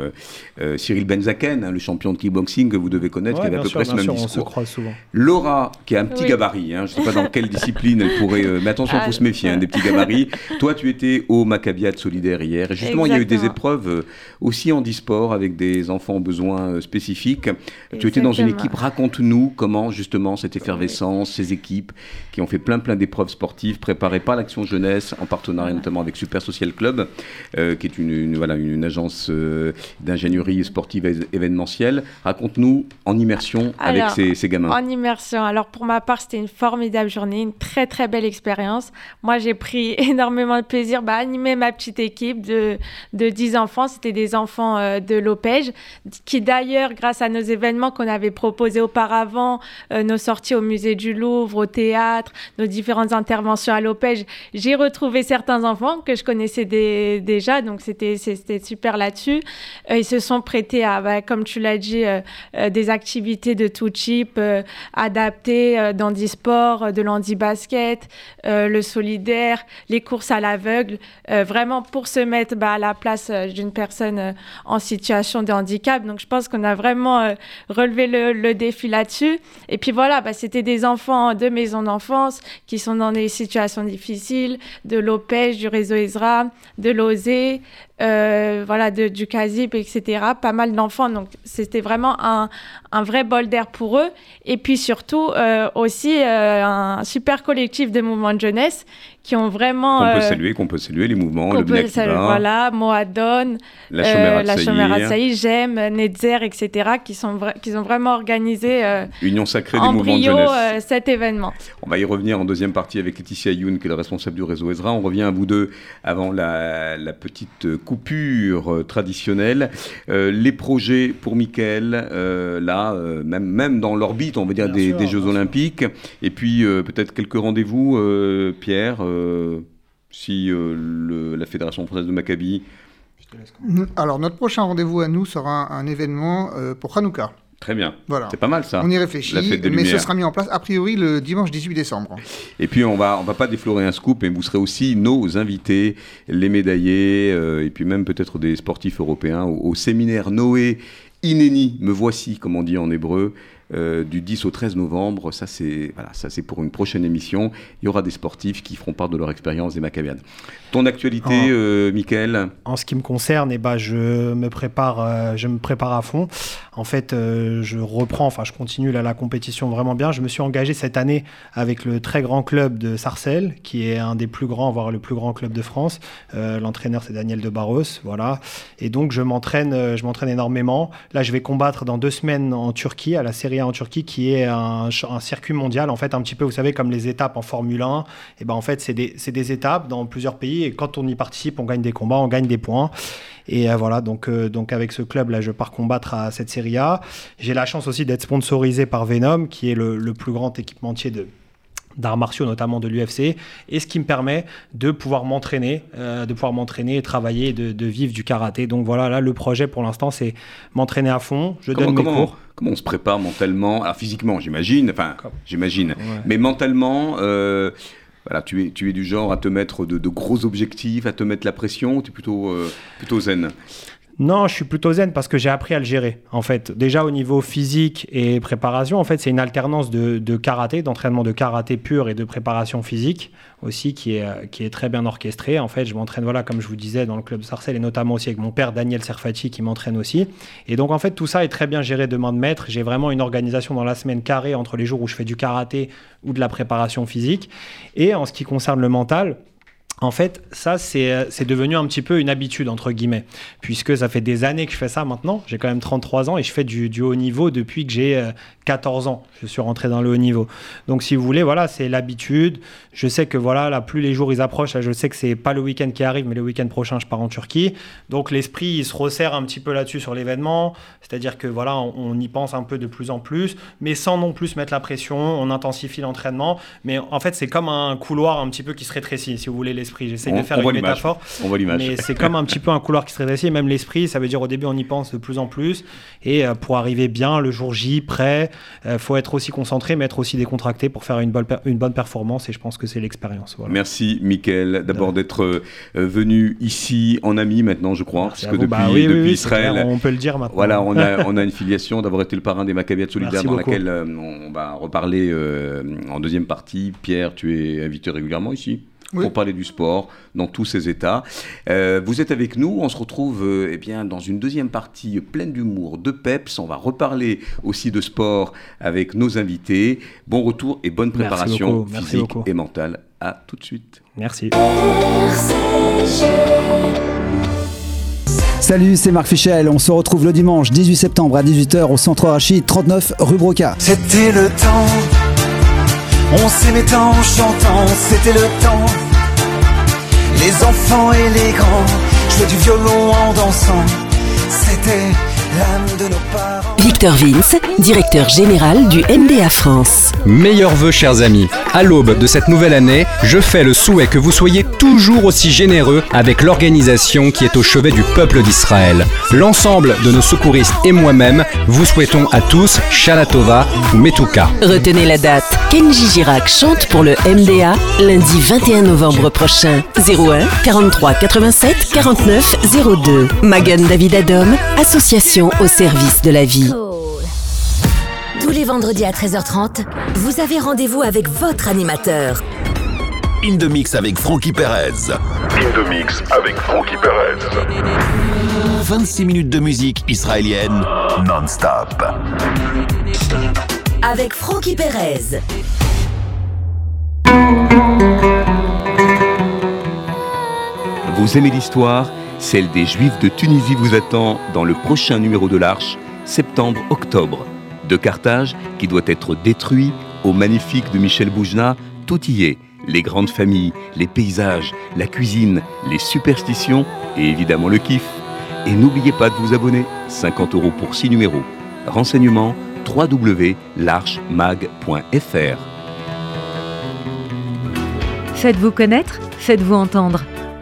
Speaker 1: euh, Cyril Benzaken, hein, le champion de kickboxing que vous devez connaître, qui avait à peu près ce même discours. On se
Speaker 4: croise souvent.
Speaker 1: Laura, qui a un petit gabarit, hein, je ne sais pas dans quelle discipline elle pourrait. mais attention, il faut se méfier, hein, des petits gabarits. Toi, tu étais au Maccabiat solidaire hier. Et justement, il y a eu des épreuves aussi en e-sport avec des enfants aux besoins spécifiques. Tu étais dans une équipe. Raconte-nous comment, justement, cette effervescence, ces équipes qui ont fait plein, plein d'épreuves sportives préparé par l'Action Jeunesse en partenariat notamment avec Super Social Club, euh, qui est une, voilà, une, agence euh, d'ingénierie sportive et événementielle. Raconte-nous en immersion avec ces, ces, gamins.
Speaker 2: En immersion. Alors pour ma part, c'était une formidable journée, une très très belle expérience. Moi, j'ai pris énormément de plaisir bah, à animer ma petite équipe de, de 10 enfants. C'était des enfants euh, de l'OPEJ, qui d'ailleurs, grâce à nos événements qu'on avait proposés auparavant, nos sorties au musée du Louvre, au théâtre, nos différentes interventions à l'OPEJ, j'ai retrouvé certains enfants que je connaissais déjà, donc c'était super là-dessus. Euh, ils se sont prêtés à, bah, comme tu l'as dit, euh, des activités de tout type, adaptées dans du sport, de l'handi-basket, le solidaire, les courses à l'aveugle, vraiment pour se mettre bah, à la place d'une personne en situation de handicap. Donc je pense qu'on a vraiment relevé le, défi là-dessus. Et puis voilà, bah, c'était des enfants de maisons d'enfance qui sont dans des situations difficiles, de l'OPEJ, du réseau ESRA, de l'OSE, euh, voilà, de, du CASIP, etc. Pas mal d'enfants, donc c'était vraiment un, un, vrai bol d'air pour eux. Et puis surtout euh, aussi euh, un super collectif de mouvements de jeunesse qui ont vraiment...
Speaker 1: Qu'on peut saluer, qu'on peut saluer les mouvements, le peut saluer,
Speaker 2: Voilà, Moadon, la Chomera Saï, J'aime, Netzer, etc., qui, sont qui ont vraiment organisé
Speaker 1: Union sacrée des mouvements de jeunesse.
Speaker 2: cet événement.
Speaker 1: On va y revenir en deuxième partie avec Laetitia Youn, qui est la responsable du réseau Ezra. On revient à vous deux avant la, la petite euh, traditionnelle. Euh, les projets pour Mickaël, euh, là, même, même dans l'orbite, on va dire, des, Jeux Olympiques. Et puis peut-être quelques rendez-vous, Pierre, si la Fédération française de Maccabi.
Speaker 3: Alors, notre prochain rendez-vous à nous sera un, événement pour Hanouka.
Speaker 1: Très bien. Voilà. C'est pas mal ça.
Speaker 3: On y réfléchit, mais ce sera mis en place a priori le dimanche 18 décembre.
Speaker 1: Et puis on va on va pas déflorer un scoop, mais vous serez aussi nos invités, les médaillés, euh, et puis même peut-être des sportifs européens au, au séminaire Noé Inéni, me voici, comme on dit en hébreu, euh, du 10 au 13 novembre. Ça, c'est voilà, ça pour une prochaine émission. Il y aura des sportifs qui feront part de leur expérience des Maccabiades. Ton actualité, en, euh, Michael?
Speaker 4: En ce qui me concerne, eh ben, je me prépare, euh, je me prépare à fond. En fait, je reprends, enfin, je continue là, la compétition vraiment bien. Je me suis engagé cette année avec le très grand club de Sarcelles, qui est un des plus grands, voire le plus grand club de France. L'entraîneur, c'est Daniel de Barros, voilà. Et donc, je m'entraîne, je m'entraîne énormément. Là, je vais combattre dans deux semaines en Turquie à la Série en Turquie qui est un, circuit mondial, en fait, un petit peu, vous savez, comme les étapes en Formule 1. Et ben en fait, c'est des, des, étapes dans plusieurs pays. Et quand on y participe, on gagne des combats, on gagne des points. Et euh, voilà, donc, euh, donc avec ce club-là, je pars combattre à cette Série A. J'ai la chance aussi d'être sponsorisé par Venom, qui est le, le plus grand équipementier de, d'arts martiaux, notamment de l'UFC, et ce qui me permet de pouvoir m'entraîner, euh, de pouvoir m'entraîner, travailler, de, de, vivre du karaté. Donc voilà, là, le projet pour l'instant, c'est m'entraîner à fond. Je donne mes cours.
Speaker 1: Comment on se prépare mentalement? Alors physiquement, j'imagine, enfin, j'imagine, mais mentalement. Euh, voilà, tu es, tu es du genre à te mettre de, gros objectifs, à te mettre la pression, tu es plutôt, euh, plutôt zen?
Speaker 4: Non, je suis plutôt zen parce que j'ai appris à le gérer. En fait, déjà au niveau physique et préparation, en fait, c'est une alternance de, karaté, d'entraînement de karaté pur et de préparation physique aussi qui est, qui est très bien orchestrée. En fait, je m'entraîne, voilà, comme je vous disais, dans le club Sarcelles et notamment aussi avec mon père Daniel Serfati qui m'entraîne aussi. Et donc, en fait, tout ça est très bien géré de main de maître. J'ai vraiment une organisation dans la semaine carrée entre les jours où je fais du karaté ou de la préparation physique. Et en ce qui concerne le mental, en fait, ça, euh, c'est devenu un petit peu une habitude, entre guillemets, puisque ça fait des années que je fais ça maintenant. J'ai quand même 33 ans et je fais du, du haut niveau depuis que j'ai 14 euh, ans. Je suis rentré dans le haut niveau. Donc, si vous voulez, voilà, c'est l'habitude. Je sais que, voilà, là, plus les jours ils approchent, je sais que c'est pas le week-end qui arrive, mais le week-end prochain, je pars en Turquie. Donc, l'esprit, il se resserre un petit peu là-dessus sur l'événement. C'est-à-dire que, voilà, on, on, y pense un peu de plus en plus, mais sans non plus mettre la pression. On intensifie l'entraînement. Mais en fait, c'est comme un couloir un petit peu qui se rétrécit, si vous voulez, l'esprit J'essaie de faire une métaphore.
Speaker 1: On voit l'image.
Speaker 4: Mais c'est comme un petit peu un couloir qui se rétrécit. Même l'esprit, ça veut dire au début, on y pense de plus en plus. Et euh, pour arriver bien le jour J, prêt, il euh, faut être aussi concentré, mais être aussi décontracté pour faire une bonne, une bonne performance. Et je pense que c'est l'expérience.
Speaker 1: Merci, Mickaël, d'abord d'être euh, venu ici en ami maintenant, je crois. parce que depuis,
Speaker 4: bah depuis Israël. on peut le dire maintenant.
Speaker 1: Voilà, on a, on a une filiation d'avoir été le parrain des Maccabiades solidaires dans laquelle on va reparler en deuxième partie. Pierre, tu es invité régulièrement ici? Pour parler du sport dans tous ses états. Euh, vous êtes avec nous, on se retrouve euh, eh bien, dans une deuxième partie pleine d'humour, de peps. On va reparler aussi de sport avec nos invités. Bon retour et bonne préparation physique et mentale. À tout de suite.
Speaker 4: Merci.
Speaker 5: Salut, c'est Marc Fichel. On se retrouve le dimanche 18 septembre à 18h au centre Rachid 39 rue Broca.
Speaker 6: C'était le temps on s'aimait en chantant, c'était le temps. Les enfants et les grands jouaient du violon en dansant. C'était
Speaker 7: Victor Vince, directeur général du MDA France.
Speaker 8: Meilleurs vœux, chers amis. À l'aube de cette nouvelle année, je fais le souhait que vous soyez toujours aussi généreux avec l'organisation qui est au chevet du peuple d'Israël. L'ensemble de nos secouristes et moi-même vous souhaitons à tous Shalatova ou Metuka.
Speaker 7: Retenez la date. Kenji Girac chante pour le MDA lundi 21 novembre prochain. 01 43 87 49 02. Magan David Adom, association au service de la vie.
Speaker 9: Tous les vendredis à 13h30, vous avez rendez-vous avec votre animateur.
Speaker 10: In the Mix avec Frankie Perez.
Speaker 11: In the Mix avec Frankie Perez.
Speaker 10: 26 minutes de musique israélienne non-stop.
Speaker 9: Avec Frankie Perez.
Speaker 1: Vous aimez l'histoire? Celle des Juifs de Tunisie vous attend dans le prochain numéro de l'Arche, septembre-octobre. De Carthage, qui doit être détruit, au magnifique de Michel Boujna, tout y est. Les grandes familles, les paysages, la cuisine, les superstitions et évidemment le kiff. Et n'oubliez pas de vous abonner, 50 euros pour 6 numéros. Renseignements www.larchemag.fr.
Speaker 12: Faites-vous connaître, faites-vous entendre.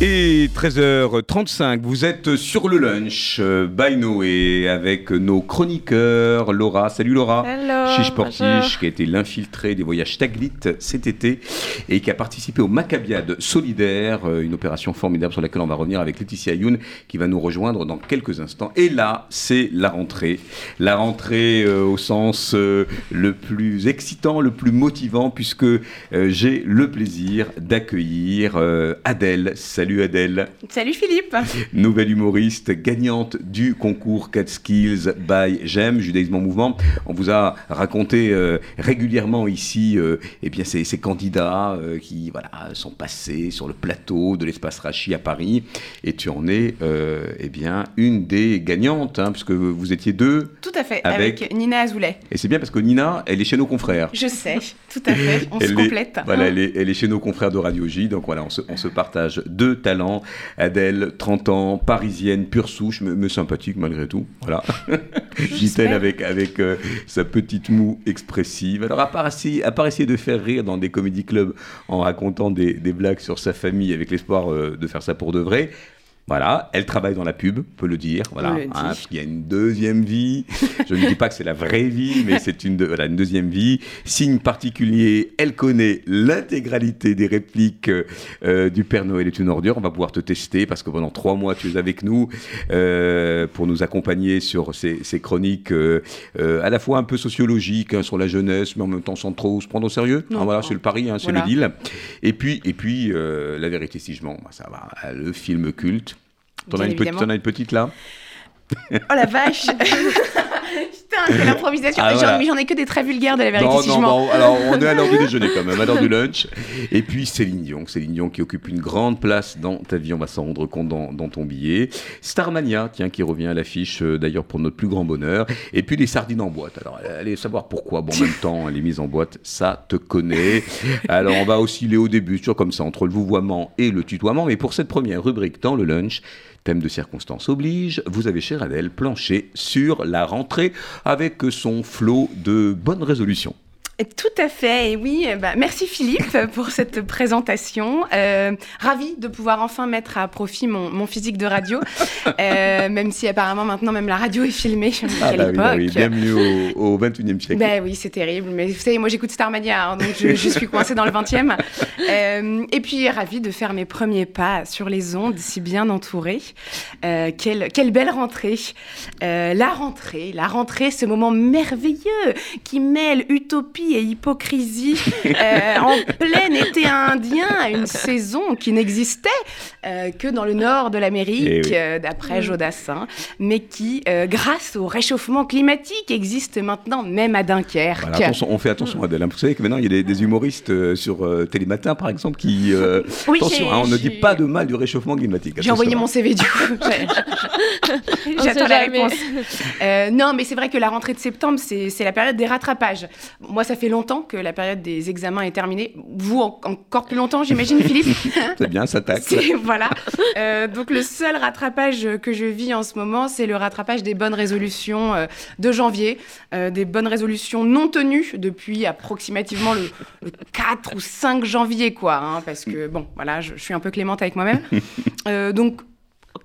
Speaker 1: Et 13h35, vous êtes sur le lunch euh, by Noé avec nos chroniqueurs. Laura, salut Laura.
Speaker 2: Hello,
Speaker 1: Chiche Portiche,
Speaker 2: bonjour.
Speaker 1: qui a été l'infiltré des voyages Taglit cet été et qui a participé au Maccabiade solidaire, euh, une opération formidable sur laquelle on va revenir avec Laetitia Youn qui va nous rejoindre dans quelques instants. Et là, c'est la rentrée. La rentrée euh, au sens euh, le plus excitant, le plus motivant, puisque euh, j'ai le plaisir d'accueillir Adèle. Salut Adèle.
Speaker 13: Salut Philippe
Speaker 1: Nouvelle humoriste, gagnante du concours 4 Skills by J'aime, Judaïsme en mouvement. On vous a raconté euh, régulièrement ici euh, eh bien, ces, ces candidats euh, qui voilà, sont passés sur le plateau de l'espace Rachi à Paris. Et tu en es eh bien, une des gagnantes, hein, puisque vous étiez deux.
Speaker 13: Tout à fait,
Speaker 1: Avec-
Speaker 13: avec, Nina Azoulay.
Speaker 1: Et c'est bien parce que Nina, elle est chez nos confrères.
Speaker 13: Je sais, tout à fait, on se
Speaker 1: Elle est-
Speaker 13: complète.
Speaker 1: Voilà, elle est, elle est chez nos confrères de Radio J. Donc voilà, on se, on se partage deux talents. Adèle, 30 ans, parisienne, pure souche, mais, mais sympathique malgré tout. Voilà. Dit-elle avec, avec euh, sa petite moue expressive. Alors, à part, essayer, à part essayer de faire rire dans des comédie clubs en racontant des, des blagues sur sa famille avec l'espoir euh, de faire ça pour de vrai. Voilà, elle travaille dans la pub, on peut le dire. Voilà,
Speaker 13: le
Speaker 1: hein, qu'il y a une deuxième vie. Je ne dis pas que c'est la vraie vie, mais c'est une, de- voilà, une deuxième vie. Signe particulier, elle connaît l'intégralité des répliques euh, du Père Noël est une ordure. On va pouvoir te tester parce que pendant trois mois, tu es avec nous euh, pour nous accompagner sur ces, ces chroniques euh, à la fois un peu sociologiques hein, sur la jeunesse, mais en même temps sans trop se prendre au sérieux.
Speaker 13: Non,
Speaker 1: Hein, voilà, c'est le pari, hein, c'est
Speaker 13: Voilà.
Speaker 1: le deal. Et puis, et puis la vérité si je mens, bah, ça va, le film culte. T'en as, une petite-
Speaker 13: évidemment.
Speaker 1: t'en as une petite là
Speaker 13: Oh la vache Putain, quelle improvisation
Speaker 1: Ah,
Speaker 13: J'en-
Speaker 1: voilà.
Speaker 13: Mais j'en ai que des très vulgaires de la vérité
Speaker 1: Non,
Speaker 13: si
Speaker 1: non,
Speaker 13: je
Speaker 1: bon, alors on est à l'heure du déjeuner quand même, à l'heure du lunch. Et puis Céline Dion, Céline Dion qui occupe une grande place dans ta vie, on va s'en rendre compte dans, dans ton billet. Starmania, tiens, qui revient à l'affiche euh, d'ailleurs pour notre plus grand bonheur. Et puis les sardines en boîte. Alors allez savoir pourquoi, bon en même temps, les mises en boîte, ça te connaît. Alors on va osciller au début, toujours comme ça, entre le vouvoiement et le tutoiement. Mais pour cette première rubrique dans le lunch, Thème de circonstance oblige, vous avez, chère Adèle, planché sur la rentrée avec son flot de bonnes résolutions.
Speaker 13: Tout à fait, et oui, eh ben, merci Philippe pour cette présentation. Euh, ravi de pouvoir enfin mettre à profit mon, mon physique de radio, Euh, même si apparemment maintenant même la radio est filmée.
Speaker 1: Ah bah oui, bah oui, bienvenue au, au 21e siècle.
Speaker 13: Ben oui, c'est terrible. Mais vous savez, moi j'écoute Starmania, hein, donc je, je suis coincée dans le 20e. Euh, et puis, ravie de faire mes premiers pas sur les ondes, si bien entourée. Euh, quelle, quelle belle rentrée. Euh, la rentrée, la rentrée, ce moment merveilleux qui mêle utopie et hypocrisie euh, en plein été indien, à une saison qui n'existait euh, que dans le nord de l'Amérique,
Speaker 1: Eh oui.
Speaker 13: euh, d'après Jodassin, mais qui, euh, grâce au réchauffement climatique, existe maintenant même à Dunkerque.
Speaker 1: Voilà, attention, on fait attention Adèle. hein. Vous savez que maintenant il y a des, des humoristes euh, sur euh, Télématin par exemple qui euh,
Speaker 13: Oui,
Speaker 1: attention, hein, on ne dit pas de mal du réchauffement climatique.
Speaker 13: J'ai envoyé mon CV du coup. J'attends la réponse. Euh, non, mais c'est vrai que la rentrée de septembre, c'est c'est la période des rattrapages. Moi, ça fait longtemps que la période des examens est terminée. Vous, en- encore plus longtemps, j'imagine, Philippe
Speaker 1: C'est bien, ça.
Speaker 13: C'est- voilà. Euh, donc le seul rattrapage que je vis en ce moment, c'est le rattrapage des bonnes résolutions euh, de janvier, Euh, des bonnes résolutions non tenues depuis approximativement le, le 4 ou 5 janvier, quoi. hein, parce que bon, voilà, je, je suis un peu clémente avec moi-même. Donc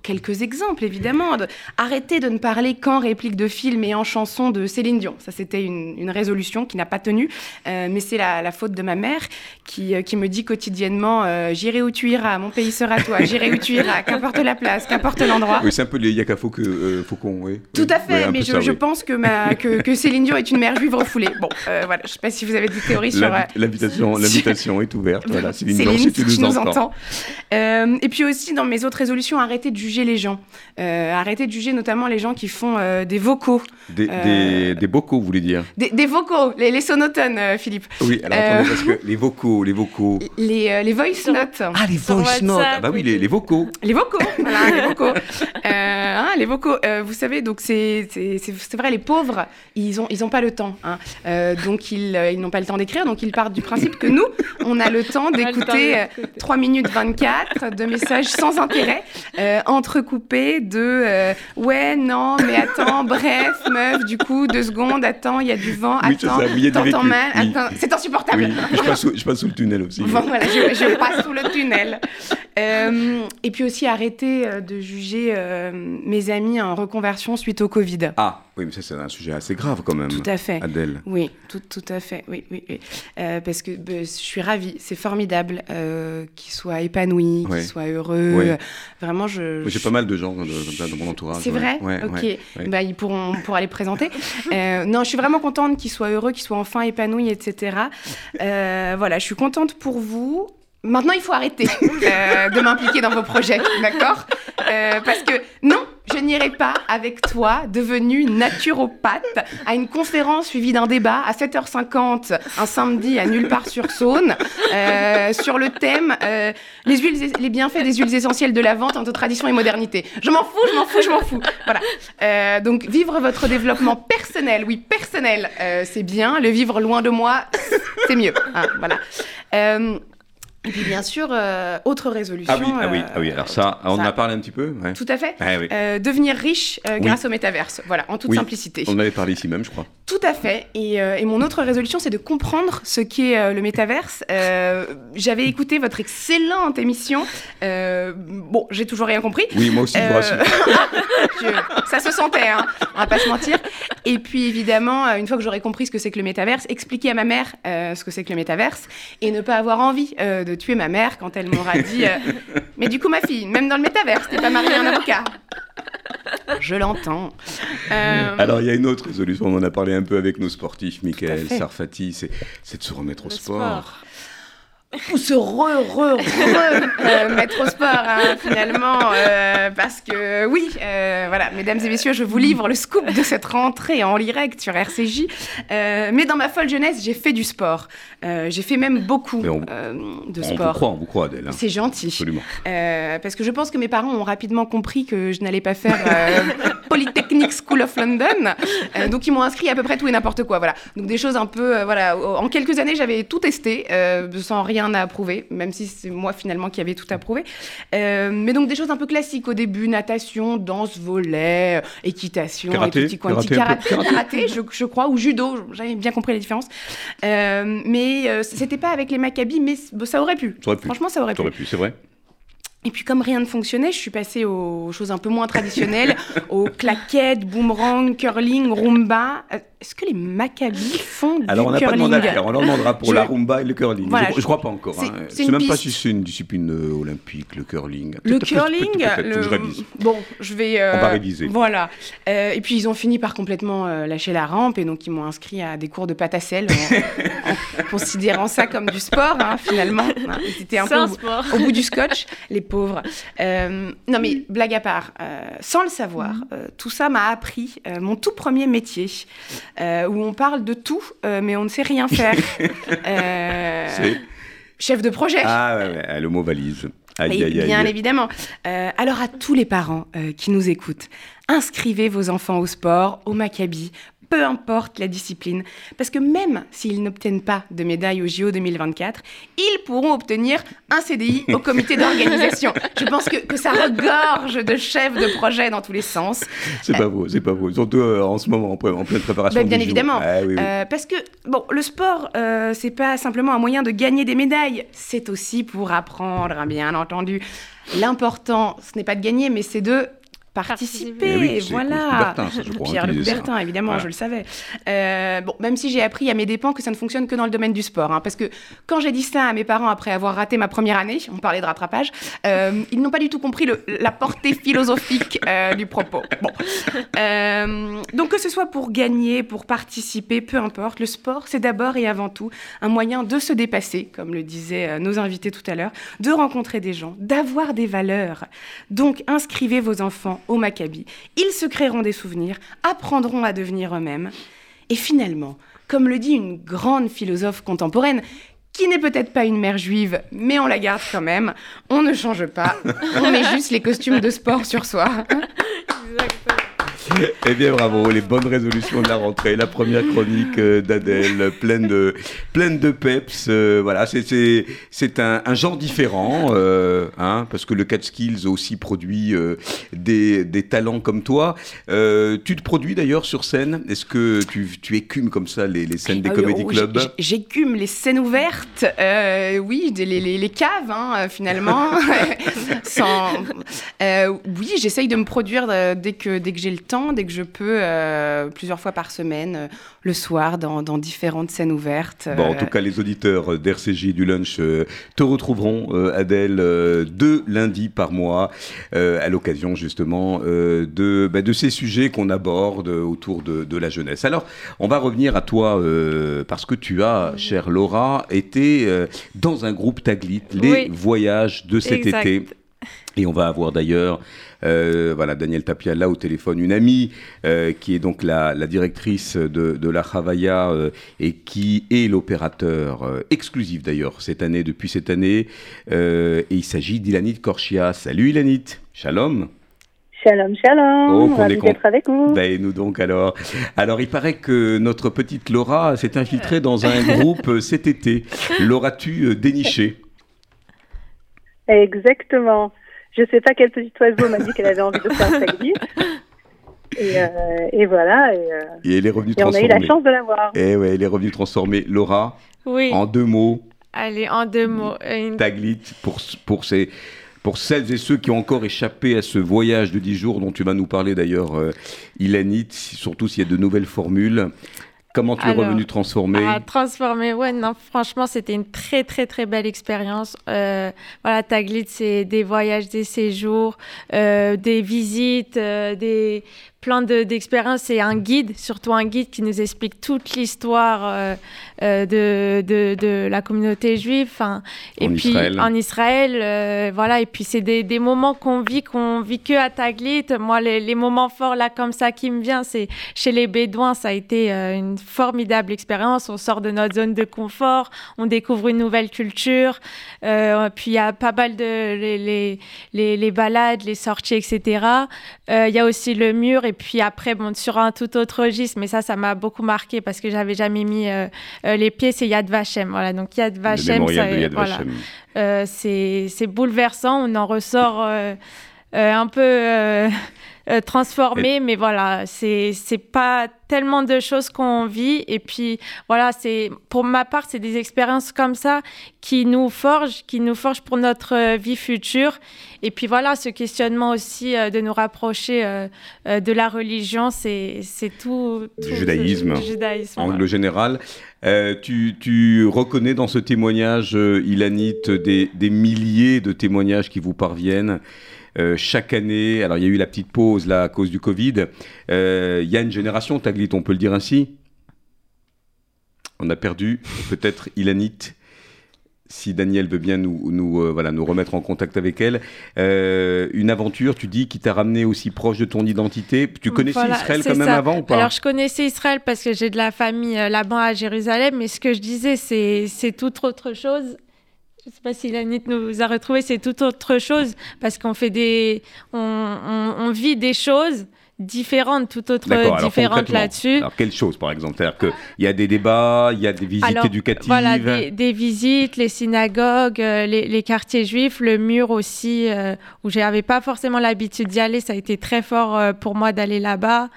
Speaker 13: Quelques exemples, évidemment. De- Arrêtez de ne parler qu'en réplique de film et en chanson de Céline Dion. Ça, c'était une, une résolution qui n'a pas tenu, euh, mais c'est la, la faute de ma mère qui, euh, qui me dit quotidiennement euh, J'irai où tu iras, mon pays sera toi, j'irai où tu iras, qu'importe la place, qu'importe l'endroit.
Speaker 1: Oui, c'est un peu les Yaka Faucon, euh, Faucon, oui.
Speaker 13: Tout à fait, mais je,
Speaker 1: ça,
Speaker 13: je
Speaker 1: oui.
Speaker 13: pense que, ma, que, que Céline Dion est une mère juive refoulée. Bon, voilà, je ne sais pas si vous avez des théories sur.
Speaker 1: L'invi- L'invitation, l'invitation est ouverte. Voilà, Céline, Dion,
Speaker 13: Céline,
Speaker 1: si tu nous, entends.
Speaker 13: Euh, et puis aussi, dans mes autres résolutions, arrêtez de juger les gens. Euh, arrêtez de juger notamment les gens qui font euh, des vocaux.
Speaker 1: Des,
Speaker 13: Euh,
Speaker 1: des, des vocaux, vous voulez dire
Speaker 13: Des, des vocaux, les, les sonotones, euh, Philippe.
Speaker 1: Oui, alors
Speaker 13: Euh,
Speaker 1: attendez, parce que les vocaux, les vocaux.
Speaker 13: Les, euh, les voice notes.
Speaker 1: Ah, les voice notes. Ah, bah oui, les, les vocaux.
Speaker 13: Les vocaux, voilà, les vocaux. Euh, hein, les vocaux, euh, vous savez, donc c'est c'est- c'est- c'est vrai, les pauvres, ils ont, ils ont pas le temps. hein. Euh, donc ils, ils n'ont pas le temps d'écrire, donc ils partent du principe que nous, on a le temps d'écouter euh,
Speaker 2: d'écouter.
Speaker 13: 3 minutes 24 de messages sans intérêt, euh, entrecoupés de euh, ouais, non, mais attends, bref, meuf, du coup, deux secondes, attends, il y a du vent,
Speaker 1: Oui,
Speaker 13: attends, t'entends mal,
Speaker 1: oui.
Speaker 13: attends, c'est insupportable.
Speaker 1: Oui, je passe, sous, je passe sous le tunnel aussi.
Speaker 13: Bon, voilà, je, je passe sous le tunnel. Euh, et puis aussi arrêter euh, de juger euh, mes amis en reconversion suite au Covid.
Speaker 1: Ah, oui, mais ça, c'est un sujet assez grave quand même.
Speaker 13: Tout à fait.
Speaker 1: Adèle.
Speaker 13: Oui, tout, tout à fait. Oui, oui, oui. Euh, parce que bah, je suis ravie. C'est formidable qu'ils soient épanouis, qu'ils soient heureux. Vraiment, je.
Speaker 1: J'ai pas mal de gens de- comme ça dans mon entourage.
Speaker 13: C'est
Speaker 1: ouais.
Speaker 13: vrai
Speaker 1: Ouais,
Speaker 13: Ok.
Speaker 1: ouais, ouais.
Speaker 13: Bah, ils pourront, on pourra les présenter. Euh, non, je suis vraiment contente qu'ils soient heureux, qu'ils soient enfin épanouis, etc. Euh, voilà, je suis contente pour vous. Maintenant, il faut arrêter euh, de m'impliquer dans vos projets, d'accord? Euh, Parce que non, je n'irai pas avec toi, devenue naturopathe, à une conférence suivie d'un débat à 7h50 un samedi à nulle part sur Saône euh, sur le thème euh, les, huiles, les bienfaits des huiles essentielles de la vente entre tradition et modernité. Je m'en fous, je m'en fous, je m'en fous. Voilà. Euh, donc vivre votre développement personnel, oui personnel, euh, c'est bien. Le vivre loin de moi, c'est mieux. hein, voilà. Euh, et puis bien sûr, euh, autre résolution.
Speaker 1: Ah oui, ah oui,
Speaker 13: euh,
Speaker 1: ah oui. Alors ça, on en a parlé un petit peu. ouais.
Speaker 13: Tout à fait.
Speaker 1: Ah oui.
Speaker 13: Euh, devenir riche euh,
Speaker 1: Oui.
Speaker 13: grâce au métaverse. Voilà, en toute
Speaker 1: Oui,
Speaker 13: simplicité.
Speaker 1: On en avait parlé ici même, je crois.
Speaker 13: Tout à fait. Et, euh, et mon autre résolution, c'est de comprendre ce qu'est euh, le métaverse. Euh, J'avais écouté votre excellente émission. Euh, bon, j'ai toujours rien compris.
Speaker 1: Oui, moi aussi, je vous rassure.
Speaker 13: je- ça se sentait, hein, on va pas se mentir. Et puis évidemment, euh, une fois que j'aurai compris ce que c'est que le métaverse, expliquer à ma mère euh, ce que c'est que le métaverse et ne pas avoir envie euh, de tuer ma mère quand elle m'aura dit euh, Mais du coup, ma fille, même dans le métaverse, t'es pas mariée à un avocat. Je l'entends. Euh,
Speaker 1: Alors, il y a une autre résolution, on en a parlé un peu avec nos sportifs, Michael. Sarfati, c'est c'est de se remettre au sport.
Speaker 2: sport.
Speaker 13: Ou se re, re, re euh, mettre au sport hein, finalement euh, parce que oui euh, voilà mesdames et messieurs je vous livre le scoop de cette rentrée en direct sur RCJ Euh, mais dans ma folle jeunesse j'ai fait du sport Euh, j'ai fait même beaucoup
Speaker 1: on-
Speaker 13: euh, de
Speaker 1: On vous
Speaker 13: sport
Speaker 1: croit, on vous croit, Adèle. hein.
Speaker 13: c'est gentil.
Speaker 1: Absolument.
Speaker 13: Euh, parce que je pense que mes parents ont rapidement compris que je n'allais pas faire euh, Polytechnic School of London. Euh, donc ils m'ont inscrit à peu près tout et n'importe quoi. Voilà. Donc des choses un peu. euh, voilà. En quelques années, j'avais tout testé euh, sans rien à approuver, même si c'est moi finalement qui avais tout approuvé. Mais donc des choses un peu classiques au début natation, danse, volet, équitation,
Speaker 1: Karaté,
Speaker 13: et
Speaker 1: karaté
Speaker 13: karaté,
Speaker 1: karaté.
Speaker 13: je, je crois, ou judo. J'avais bien compris la différence. Euh, mais c'était pas avec les Maccabi, mais ça aurait pu.
Speaker 1: Ça aurait pu.
Speaker 13: Franchement, ça aurait pu.
Speaker 1: Ça aurait pu, c'est vrai.
Speaker 13: Et puis comme rien ne fonctionnait, je suis passée aux choses un peu moins traditionnelles, aux claquettes, boomerang, curling, rumba. Euh, est-ce que les Maccabis font du
Speaker 1: Alors, on n'a pas
Speaker 13: curling
Speaker 1: demandé à Pierre, on leur demandera pour
Speaker 13: Je-
Speaker 1: la rumba et le curling.
Speaker 13: Voilà,
Speaker 1: je, je crois pas encore.
Speaker 13: c'est-
Speaker 1: hein.
Speaker 13: c'est
Speaker 1: même pas si c'est une discipline euh, olympique, le curling.
Speaker 13: Le
Speaker 1: Peut-être,
Speaker 13: curling,
Speaker 1: peut-être, peut-être,
Speaker 13: le-
Speaker 1: je révise.
Speaker 13: bon, je vais. euh,
Speaker 1: On va réviser.
Speaker 13: Voilà. Euh, et puis ils ont fini par complètement euh, lâcher la rampe et donc ils m'ont inscrit à des cours de pâte à sel en, en considérant ça comme du sport hein, finalement. Hein, ils étaient un
Speaker 2: C'est
Speaker 13: peu
Speaker 2: un
Speaker 13: au,
Speaker 2: sport.
Speaker 13: au bout du scotch, les pauvres. Euh, non mais blague à part, euh, sans le savoir, euh, tout ça m'a appris euh, mon tout premier métier euh, où on parle de tout euh, mais on ne sait rien faire. Euh, chef de projet.
Speaker 1: Ah ouais, ouais, le mot valise. Aïe, aïe, aïe.
Speaker 13: bien évidemment. Alors à tous les parents qui nous écoutent, inscrivez vos enfants au sport, au Maccabi, peu importe la discipline, parce que même s'ils n'obtiennent pas de médaille au JO 2024, ils pourront obtenir un CDI au comité d'organisation. Je pense que, que ça regorge de chefs de projet dans tous les sens.
Speaker 1: C'est pas faux, c'est pas faux. Surtout euh, en ce moment, en, pleine préparation.
Speaker 13: Ben, bien
Speaker 1: du
Speaker 13: évidemment.
Speaker 1: Ah, oui, oui.
Speaker 13: Euh, parce que, bon, le sport, euh, c'est pas simplement un moyen de gagner des médailles, c'est aussi pour apprendre, hein, bien entendu. L'important, ce n'est pas de gagner, mais c'est de participer.
Speaker 1: Eh oui,
Speaker 13: voilà.
Speaker 1: Coubertin, ça, je crois,
Speaker 13: Pierre
Speaker 1: hein,
Speaker 13: Le
Speaker 1: ça.
Speaker 13: Coubertin, évidemment,
Speaker 1: Voilà.
Speaker 13: je le savais. Euh, bon, même si j'ai appris à mes dépens que ça ne fonctionne que dans le domaine du sport. hein, parce que quand j'ai dit ça à mes parents après avoir raté ma première année, on parlait de rattrapage, euh, ils n'ont pas du tout compris le- la portée philosophique euh, du propos. Bon. Donc que ce soit pour gagner, pour participer, peu importe, le sport, c'est d'abord et avant tout un moyen de se dépasser, comme le disaient nos invités tout à l'heure, de rencontrer des gens, d'avoir des valeurs. Donc inscrivez vos enfants au Maccabi. Ils se créeront des souvenirs, apprendront à devenir eux-mêmes. Et finalement, comme le dit une grande philosophe contemporaine, qui n'est peut-être pas une mère juive, mais on la garde quand même, on ne change pas, on met juste les costumes de sport sur soi.
Speaker 1: Eh bien, bravo, les bonnes résolutions de la rentrée, la première chronique euh, d'Adèle, pleine de, pleine de peps. euh, voilà, c'est- c'est c'est un, un genre différent, euh, hein, parce que le Catch Skills aussi produit euh, des, des talents comme toi. Tu te produis d'ailleurs sur scène Est-ce que tu, tu écumes comme ça les, les scènes des
Speaker 13: Ah,
Speaker 1: comédie
Speaker 13: oh,
Speaker 1: clubs?
Speaker 13: J'écume les scènes ouvertes, oui, les, les- les caves, hein, finalement. Sans- oui, j'essaye de me produire dès que, dès que j'ai le temps, dès que je peux, euh, plusieurs fois par semaine, euh, le soir, dans, dans différentes scènes ouvertes.
Speaker 1: Bon, en
Speaker 13: euh,
Speaker 1: tout cas, les auditeurs d'RCJ du lunch te retrouveront, Adèle, deux lundis par mois, à l'occasion justement de, bah, de ces sujets qu'on aborde autour de, de la jeunesse. Alors, on va revenir à toi, parce que tu as, chère Laura, été dans un groupe Taglit, les
Speaker 2: Oui.
Speaker 1: voyages de cet
Speaker 2: Exact.
Speaker 1: été. Et on va avoir d'ailleurs, euh, voilà, Daniel Tapia là au téléphone, une amie euh, qui est donc la, la directrice de, de la Havaya euh, et qui est l'opérateur exclusif d'ailleurs cette année, depuis cette année. Et il s'agit d'Ilanit Korchia. Salut Ilanit, shalom.
Speaker 14: Shalom, shalom.
Speaker 1: Oh,
Speaker 14: Ravi
Speaker 1: est
Speaker 14: d'être avec vous.
Speaker 1: Ben, nous donc alors. Alors il paraît que notre petite Laura s'est infiltrée dans un groupe cet été. L'auras-tu déniché
Speaker 14: Exactement. Je sais pas quel petit oiseau m'a dit qu'elle avait envie de faire un tagli. Et, euh, et voilà. Et, euh,
Speaker 1: Et elle est revenue
Speaker 14: et on a eu la chance de l'avoir.
Speaker 1: Eh ouais, elle est revenue transformée. Laura,
Speaker 2: Oui.
Speaker 1: en deux mots,
Speaker 2: Allez, en deux mots. Une-
Speaker 1: Taglit, pour, pour, ces, pour celles et ceux qui ont encore échappé à ce voyage de 10 jours dont tu vas nous parler d'ailleurs, euh, Ilanit, surtout s'il y a de nouvelles formules. Comment tu es revenu transformé
Speaker 2: À transformer, ouais, non, franchement, c'était une très, très, très belle expérience. Euh, voilà, Taglit, c'est des voyages, des séjours, euh, des visites, euh, des plein de- d'expériences et un guide, surtout un guide qui nous explique toute l'histoire euh, euh, de, de, de la communauté juive. enfin, Et
Speaker 1: En
Speaker 2: puis
Speaker 1: Israël.
Speaker 2: en Israël, euh, voilà. Et puis c'est des, des moments qu'on vit, qu'on vit que à Taglit. Moi, les, les moments forts là comme ça qui me vient, c'est chez les Bédouins. Ça a été euh, une formidable expérience. On sort de notre zone de confort, on découvre une nouvelle culture. Puis il y a pas mal de les, les, les, les balades, les sorties, etc. Il y a aussi le mur. Et puis après, bon, sur un tout autre registre, mais ça, ça m'a beaucoup marqué parce que j'avais jamais mis euh, euh, les pieds, c'est Yad Vashem. Voilà, donc Yad Vashem, voilà. Euh, c'est bouleversant. On en ressort un peu euh, transformer, mais voilà, c'est pas tellement de choses qu'on vit. Et puis voilà, c'est pour ma part, c'est des expériences comme ça qui nous forgent, qui nous forgent pour notre euh, vie future. Et puis voilà, ce questionnement aussi euh, de nous rapprocher euh, de la religion, c'est tout, tout
Speaker 1: Du judaïsme,
Speaker 2: du judaïsme,
Speaker 1: règle générale. Euh, tu, tu reconnais dans ce témoignage, Ilanit, des, des milliers de témoignages qui vous parviennent euh, chaque année. Alors, il y a eu la petite pause là à cause du Covid. Euh, Il y a une génération, Taglit, on peut le dire ainsi. On a perdu peut-être Ilanit. Si Daniel veut bien nous, nous, euh, voilà, nous remettre en contact avec elle. Une aventure, tu dis, qui t'a ramené aussi proche de ton identité. Tu connaissais
Speaker 2: Voilà,
Speaker 1: Israël quand même
Speaker 2: ça.
Speaker 1: avant ou pas?
Speaker 2: Alors, je connaissais Israël parce que j'ai de la famille là-bas à Jérusalem, mais ce que je disais, c'est c'est toute autre chose. Je ne sais pas si Lanit nous a retrouvés, c'est toute autre chose parce qu'on fait des, on, on- on vit des choses différentes, tout autre différentes là-dessus.
Speaker 1: Alors, quelle chose, par exemple? C'est-à-dire qu'il y a des débats, il y a des visites
Speaker 2: Alors,
Speaker 1: éducatives.
Speaker 2: Voilà, des, des visites, les synagogues, euh, les, les quartiers juifs, le mur aussi, euh, où j'avais pas forcément l'habitude d'y aller. Ça a été très fort euh, pour moi d'aller là-bas.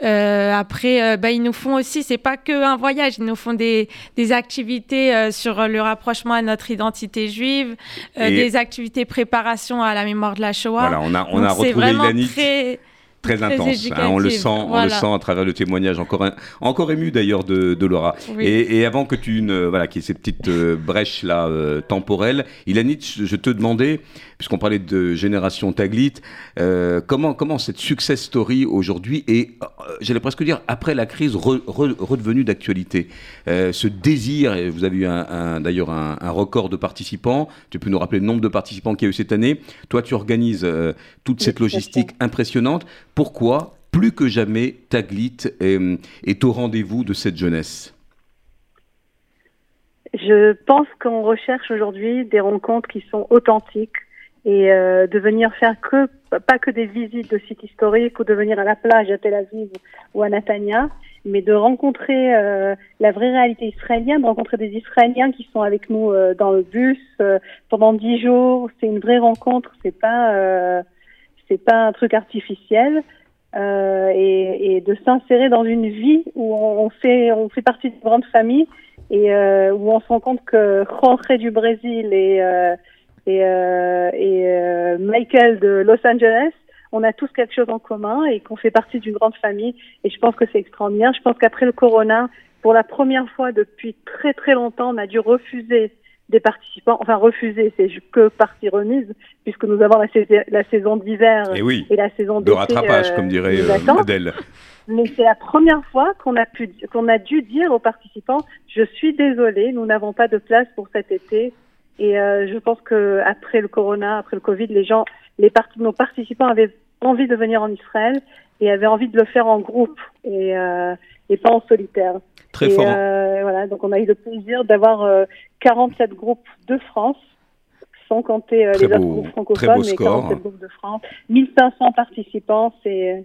Speaker 2: Après, bah, ils nous font aussi, c'est pas que un voyage, ils nous font des, des activités sur le rapprochement à notre identité juive, des activités préparation à la mémoire de la Shoah.
Speaker 1: Voilà, on a, on a
Speaker 2: Donc,
Speaker 1: retrouvé
Speaker 2: très-
Speaker 1: Très intense, hein, on le sent, on le sent à travers le témoignage encore, un- encore ému d'ailleurs de, de Laura.
Speaker 2: Oui.
Speaker 1: Et, et avant que tu ne, voilà, qu'il y ait ces petites euh, brèches là euh, temporelles, Ilanit, je, te demandais, puisqu'on parlait de génération Taglit, euh, comment comment cette success story aujourd'hui est, euh, j'allais presque dire après la crise, re- re- redevenue d'actualité? Euh, ce désir, et vous avez eu un, un- d'ailleurs un, record de participants. Tu peux nous rappeler le nombre de participants qu'il y a eu cette année? Toi, tu organises toute cette logistique impressionnante. Pourquoi, plus que jamais, Taglit est, au rendez-vous de cette jeunesse?
Speaker 14: Je pense qu'on recherche aujourd'hui des rencontres qui sont authentiques et euh, de venir faire que pas que des visites de sites historiques ou de venir à la plage à Tel Aviv ou à Natania, mais de rencontrer euh, la vraie réalité israélienne, de rencontrer des Israéliens qui sont avec nous euh, dans le bus pendant dix jours. C'est une vraie rencontre, c'est pas c'est pas un truc artificiel. Euh, et, et de s'insérer dans une vie où on, fait on fait partie d'une grande famille et euh, où on se rend compte que Jorge du Brésil et euh, et, euh, et euh, Michael de Los Angeles, on a tous quelque chose en commun et qu'on fait partie d'une grande famille. Et je pense que c'est extraordinaire. Je pense qu'après le corona, pour la première fois depuis très très longtemps, on a dû refuser des participants. Enfin, refuser, c'est que partie remise, puisque nous avons la, sais- la saison d'hiver
Speaker 1: Eh oui,
Speaker 14: et la saison
Speaker 1: de rattrapage,
Speaker 14: euh,
Speaker 1: comme dirait
Speaker 14: qui nous
Speaker 1: euh. Adèle.
Speaker 14: Mais c'est la première fois qu'on a pu, qu'on a dû dire aux participants, je suis désolée, nous n'avons pas de place pour cet été. Et euh, je pense que après le corona, après le Covid, les gens, les parti- nos participants avaient envie de venir en Israël et avaient envie de le faire en groupe et, euh, et pas en solitaire.
Speaker 1: Très
Speaker 14: et,
Speaker 1: fort.
Speaker 14: euh, voilà, donc on a eu le plaisir d'avoir euh, 47 groupes de France, sans compter euh, les autres
Speaker 1: beau-
Speaker 14: groupes
Speaker 1: très
Speaker 14: francophones, mais
Speaker 1: score.
Speaker 14: 47 groupes de France, 1500 participants, c'est,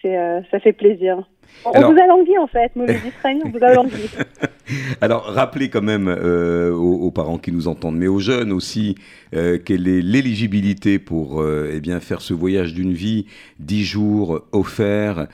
Speaker 14: c'est, euh, ça fait plaisir. On
Speaker 1: Alors-
Speaker 14: vous a langui en fait, nous les Israéliens, on vous a langui.
Speaker 1: Alors, rappelez quand même euh, aux, aux parents qui nous entendent, mais aux jeunes aussi, euh, quelle est l'éligibilité pour euh, eh bien, faire ce voyage d'une vie, dix jours offerts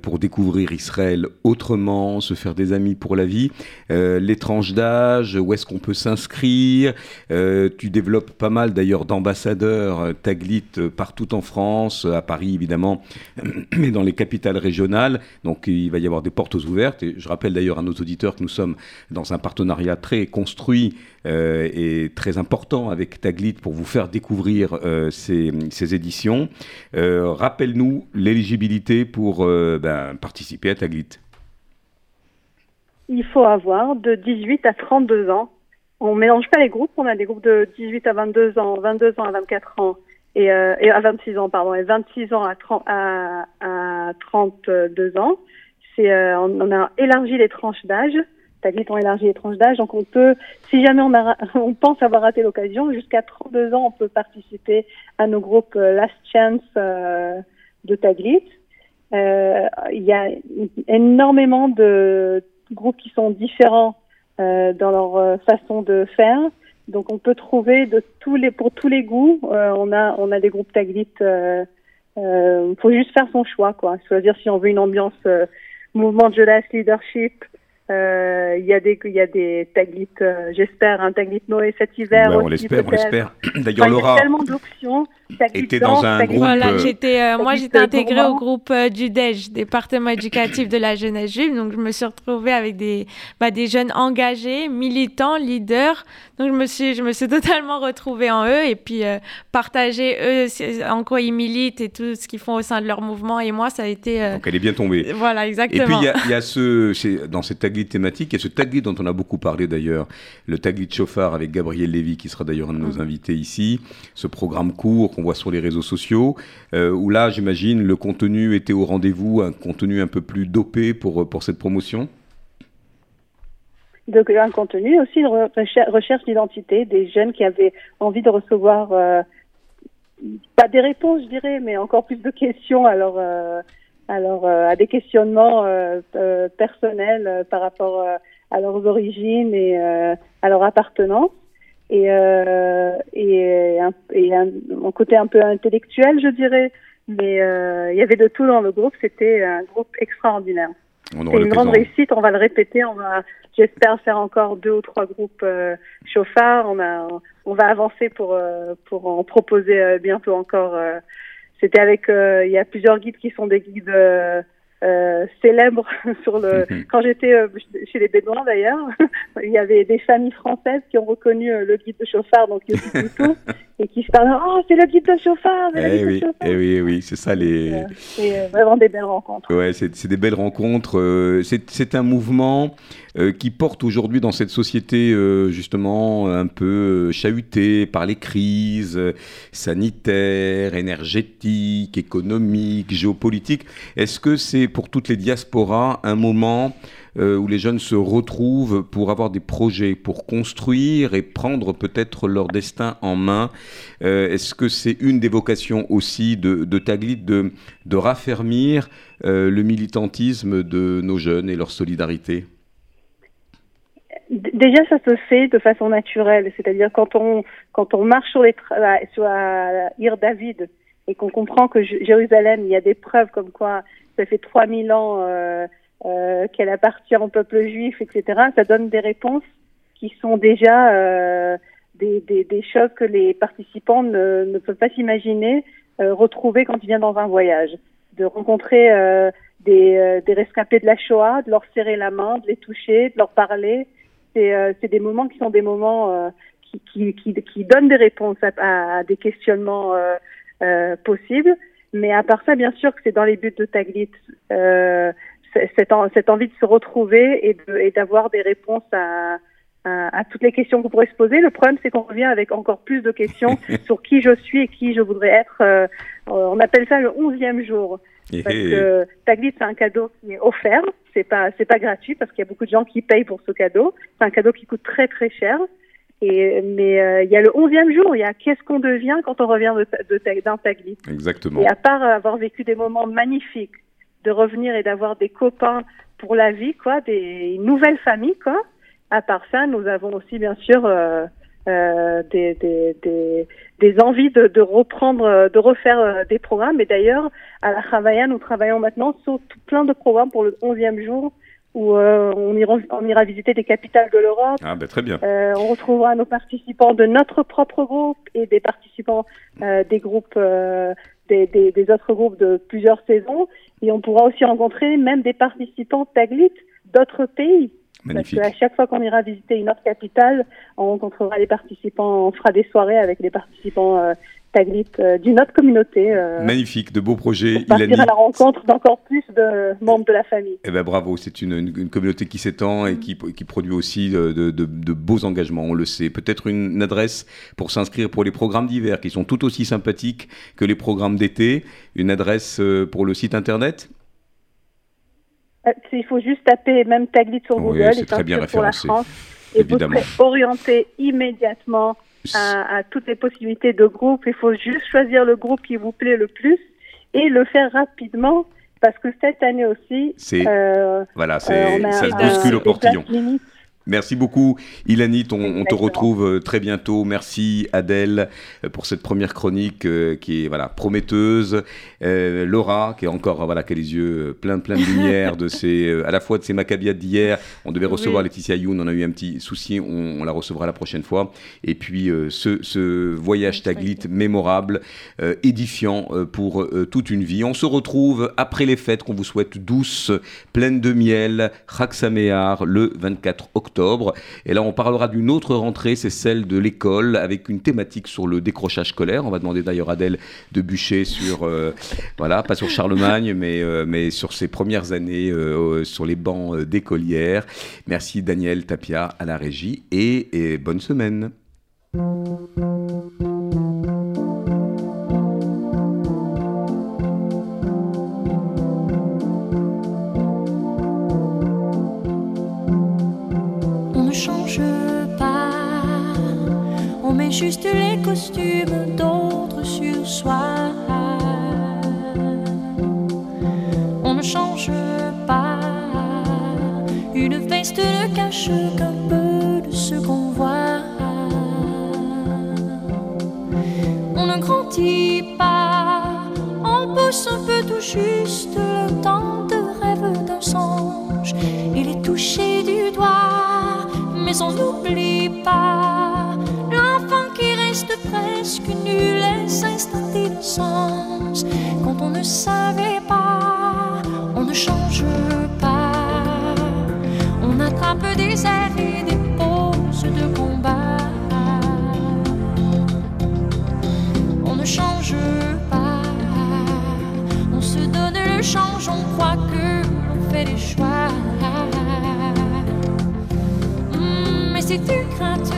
Speaker 1: pour découvrir Israël autrement, se faire des amis pour la vie. Les tranches d'âge, où est-ce qu'on peut s'inscrire Tu développes pas mal d'ailleurs d'ambassadeurs Taglit partout en France, à Paris évidemment, mais dans les capitales régionales. Donc il va y avoir des portes ouvertes. Je rappelle d'ailleurs à nos auditeurs que nous sommes dans un partenariat très construit euh, et très important avec Taglit pour vous faire découvrir euh, ces, éditions. Euh, Rappelle-nous l'éligibilité pour ben, participer à Taglit.
Speaker 14: Il faut avoir de 18 à 32 ans. On mélange pas les groupes, on a des groupes de 18 à 22 ans, 22 ans à 24 ans et, euh, et à 26 ans, pardon, et 26 ans à, 30, à, à 32 ans. C'est, euh, on, a élargi les tranches d'âge. Taglit ont élargi les tranches d'âge, donc on peut, si jamais on, a, on pense avoir raté l'occasion, jusqu'à 32 ans, on peut participer à nos groupes euh, Last Chance euh, de Taglit. Euh, Il y a énormément de groupes qui sont différents euh, dans leur façon de faire. Donc on peut trouver de tous les pour tous les goûts. Euh, on a on a des groupes Taglit euh, Il faut juste faire son choix, quoi. Choisir si on veut une ambiance mouvement de jeunesse, leadership, euh, il y a des il y a des taglits, euh, j'espère un taglit Noé cet hiver.
Speaker 1: Ouais, on l'espère, on l'espère. D'ailleurs,
Speaker 14: enfin,
Speaker 1: Laura.
Speaker 14: Il y a tellement d'options.
Speaker 1: Était dans un groupe.
Speaker 2: Voilà,
Speaker 1: euh,
Speaker 2: j'étais, euh, moi j'étais intégrée au groupe euh, du DEJ, département éducatif de la jeunesse juive. Donc je me suis retrouvée avec des, bah, des jeunes engagés, militants, leaders. Donc je me suis, je me suis totalement retrouvée en eux et puis euh, partager eux en quoi ils militent et tout ce qu'ils font au sein de leur mouvement. Et moi ça a été. euh,
Speaker 1: Donc elle est bien tombée.
Speaker 2: Voilà,
Speaker 1: Et
Speaker 2: exactement.
Speaker 1: puis il y a, il y a ce, c'est- dans cette taglit thématique, il y a ce taglit dont on a beaucoup parlé d'ailleurs, le taglit chauffard avec Gabriel Lévy qui sera d'ailleurs un de nos invités ici, ce programme court qu'on voit sur les réseaux sociaux, euh, où là j'imagine le contenu était au rendez-vous, un contenu un peu plus dopé pour, pour cette promotion?
Speaker 14: Donc un contenu aussi de re- recher- recherche d'identité des jeunes qui avaient envie de recevoir euh, pas des réponses, je dirais, mais encore plus de questions. Alors, euh, alors euh, à des questionnements euh, euh, personnels euh, par rapport euh, à leurs origines et euh, à leur appartenance. Et, euh, et, un, et un, mon côté un peu intellectuel, je dirais. Mais euh, il y avait de tout dans le groupe. C'était un groupe extraordinaire. C'est une grande réussite. On va le répéter. On va, j'espère, faire encore deux ou trois groupes euh, chauffards. On a, on va avancer pour euh, pour en proposer euh, bientôt encore. C'était avec, euh, il y a plusieurs guides qui sont des guides euh, euh, célèbres sur le.
Speaker 1: Mhm.
Speaker 14: Quand j'étais euh, chez les Bédouins d'ailleurs, il y avait des familles françaises qui ont reconnu euh, le guide de chauffard, donc Yossi et qui se parlaient. Oh, c'est le guide de chauffard.
Speaker 1: Eh oui, eh oui, eh oui, c'est ça les.
Speaker 14: C'est euh, vraiment des belles rencontres.
Speaker 1: Ouais, c'est des belles rencontres. euh, c'est c'est un mouvement euh, qui porte aujourd'hui dans cette société euh, justement un peu euh, chahutée par les crises euh, sanitaires, énergétiques, économiques, géopolitiques. Est-ce que c'est pour toutes les diasporas un moment euh, où les jeunes se retrouvent pour avoir des projets, pour construire et prendre peut-être leur destin en main. Euh, Est-ce que c'est une des vocations aussi de, de Taglit de, de raffermir euh, le militantisme de nos jeunes et leur solidarité?
Speaker 14: Déjà, ça se fait de façon naturelle, c'est-à-dire quand on quand on marche sur les sur David et qu'on comprend que Jérusalem, il y a des preuves comme quoi ça fait 3000 ans euh, qu'elle appartient au peuple juif, etc. Ça donne des réponses qui sont déjà des, des, des choses que les participants ne, ne peuvent pas s'imaginer euh, retrouver quand ils viennent dans un voyage. De rencontrer euh, des, euh, des rescapés de la Shoah, de leur serrer la main, de les toucher, de leur parler. C'est euh, des moments qui sont des moments euh, qui, qui, qui, qui donnent des réponses à, à- des questionnements euh, possibles. Mais à part ça, bien sûr que c'est dans les buts de Taglit. Cette, cette envie de se retrouver et de- et d'avoir des réponses à, à, à toutes les questions qu'on pourrait se poser. Le problème, c'est qu'on revient avec encore plus de questions sur qui je suis et qui je voudrais être. Euh, on appelle ça le onzième jour.
Speaker 1: Eh,
Speaker 14: Parce
Speaker 1: eh.
Speaker 14: que Taglit, c'est un cadeau qui est offert. C'est pas, c'est pas gratuit parce qu'il y a beaucoup de gens qui payent pour ce cadeau. C'est un cadeau qui coûte très très cher. Et, mais euh, il y a le onzième jour. Il y a qu'est-ce qu'on devient quand on revient de, d'un Taglit.
Speaker 1: Exactement.
Speaker 14: Et à part avoir vécu des moments magnifiques, de revenir et d'avoir des copains pour la vie, quoi, des une nouvelle famille, quoi. À part ça, nous avons aussi bien sûr euh, euh, des, des, des, des envies de, de reprendre, euh, de refaire euh, des programmes. Et d'ailleurs, à la Havaya, nous travaillons maintenant sur tout plein de programmes pour le 11e jour où euh, on, ira, on ira visiter des capitales de l'Europe.
Speaker 1: Ah ben très bien.
Speaker 14: Euh, on retrouvera nos participants de notre propre groupe et des participants euh, des groupes, euh, des, des, des autres groupes de plusieurs saisons. Et on pourra aussi rencontrer même des participants Taglit d'autres pays.
Speaker 1: Magnifique.
Speaker 14: Parce qu'à chaque fois qu'on ira visiter une autre capitale, on rencontrera les participants, on fera des soirées avec les participants euh, Taglit euh, d'une autre communauté. euh,
Speaker 1: Magnifique, de beaux projets.
Speaker 14: partir
Speaker 1: Ilani.
Speaker 14: à la rencontre d'encore plus de membres de la famille.
Speaker 1: Eh ben bravo, c'est une, une- une communauté qui s'étend et qui, qui produit aussi de, de- de- de beaux engagements, on le sait. Peut-être une, adresse pour s'inscrire pour les programmes d'hiver qui sont tout aussi sympathiques que les programmes d'été. Une adresse euh, pour le site internet
Speaker 14: Il faut juste taper même Taglit sur
Speaker 1: Oui,
Speaker 14: Google
Speaker 1: c'est
Speaker 14: et
Speaker 1: très bien
Speaker 14: s'inscrire pour la
Speaker 1: référencé,
Speaker 14: France. Et
Speaker 1: évidemment.
Speaker 14: vous serez orienté immédiatement à, à toutes les possibilités de groupe. Il faut juste choisir le groupe qui vous plaît le plus et le faire rapidement parce que cette année aussi,
Speaker 1: C'est-
Speaker 14: euh,
Speaker 1: voilà, c'est-
Speaker 14: euh, on a
Speaker 1: ça se bouscule au portillon. Merci beaucoup, Ilanit. On, on, te retrouve euh, très bientôt. Merci, Adèle, euh, pour cette première chronique euh, qui est voilà prometteuse. Euh, Laura, qui est encore voilà, qui a les yeux plein plein de lumière de ses, à la fois de ses macabiades d'hier. On devait recevoir
Speaker 2: Oui.
Speaker 1: Laetitia Youn. On a eu un petit souci. On, on la recevra la prochaine fois. Et puis ce, ce voyage Taglit mémorable, édifiant pour toute une vie. On se retrouve après les fêtes qu'on vous souhaite douces, pleines de miel, le 24 octobre. Et là, on parlera d'une autre rentrée, c'est celle de l'école, avec une thématique sur le décrochage scolaire. On va demander d'ailleurs à Adèle de bûcher sur, euh, voilà, pas sur Charlemagne, mais, euh, mais sur ses premières années euh, sur les bancs d'écolières. Merci Daniel Tapia à la régie et bonne semaine.
Speaker 15: Juste les costumes d'autres sur soi. On ne change pas, une veste ne cache qu'un peu de ce qu'on voit. On ne grandit pas, on pousse un peu tout juste le temps de rêve d'un songe. Il est touché du doigt, mais on n'oublie pas qui reste presque nul s'installe d'innocence. Quand on ne savait pas, on ne change pas. On attrape des airs et des poses de combat. On ne change pas. On se donne le change, on croit que l'on fait des choix. Hmm, mais si tu crains, tu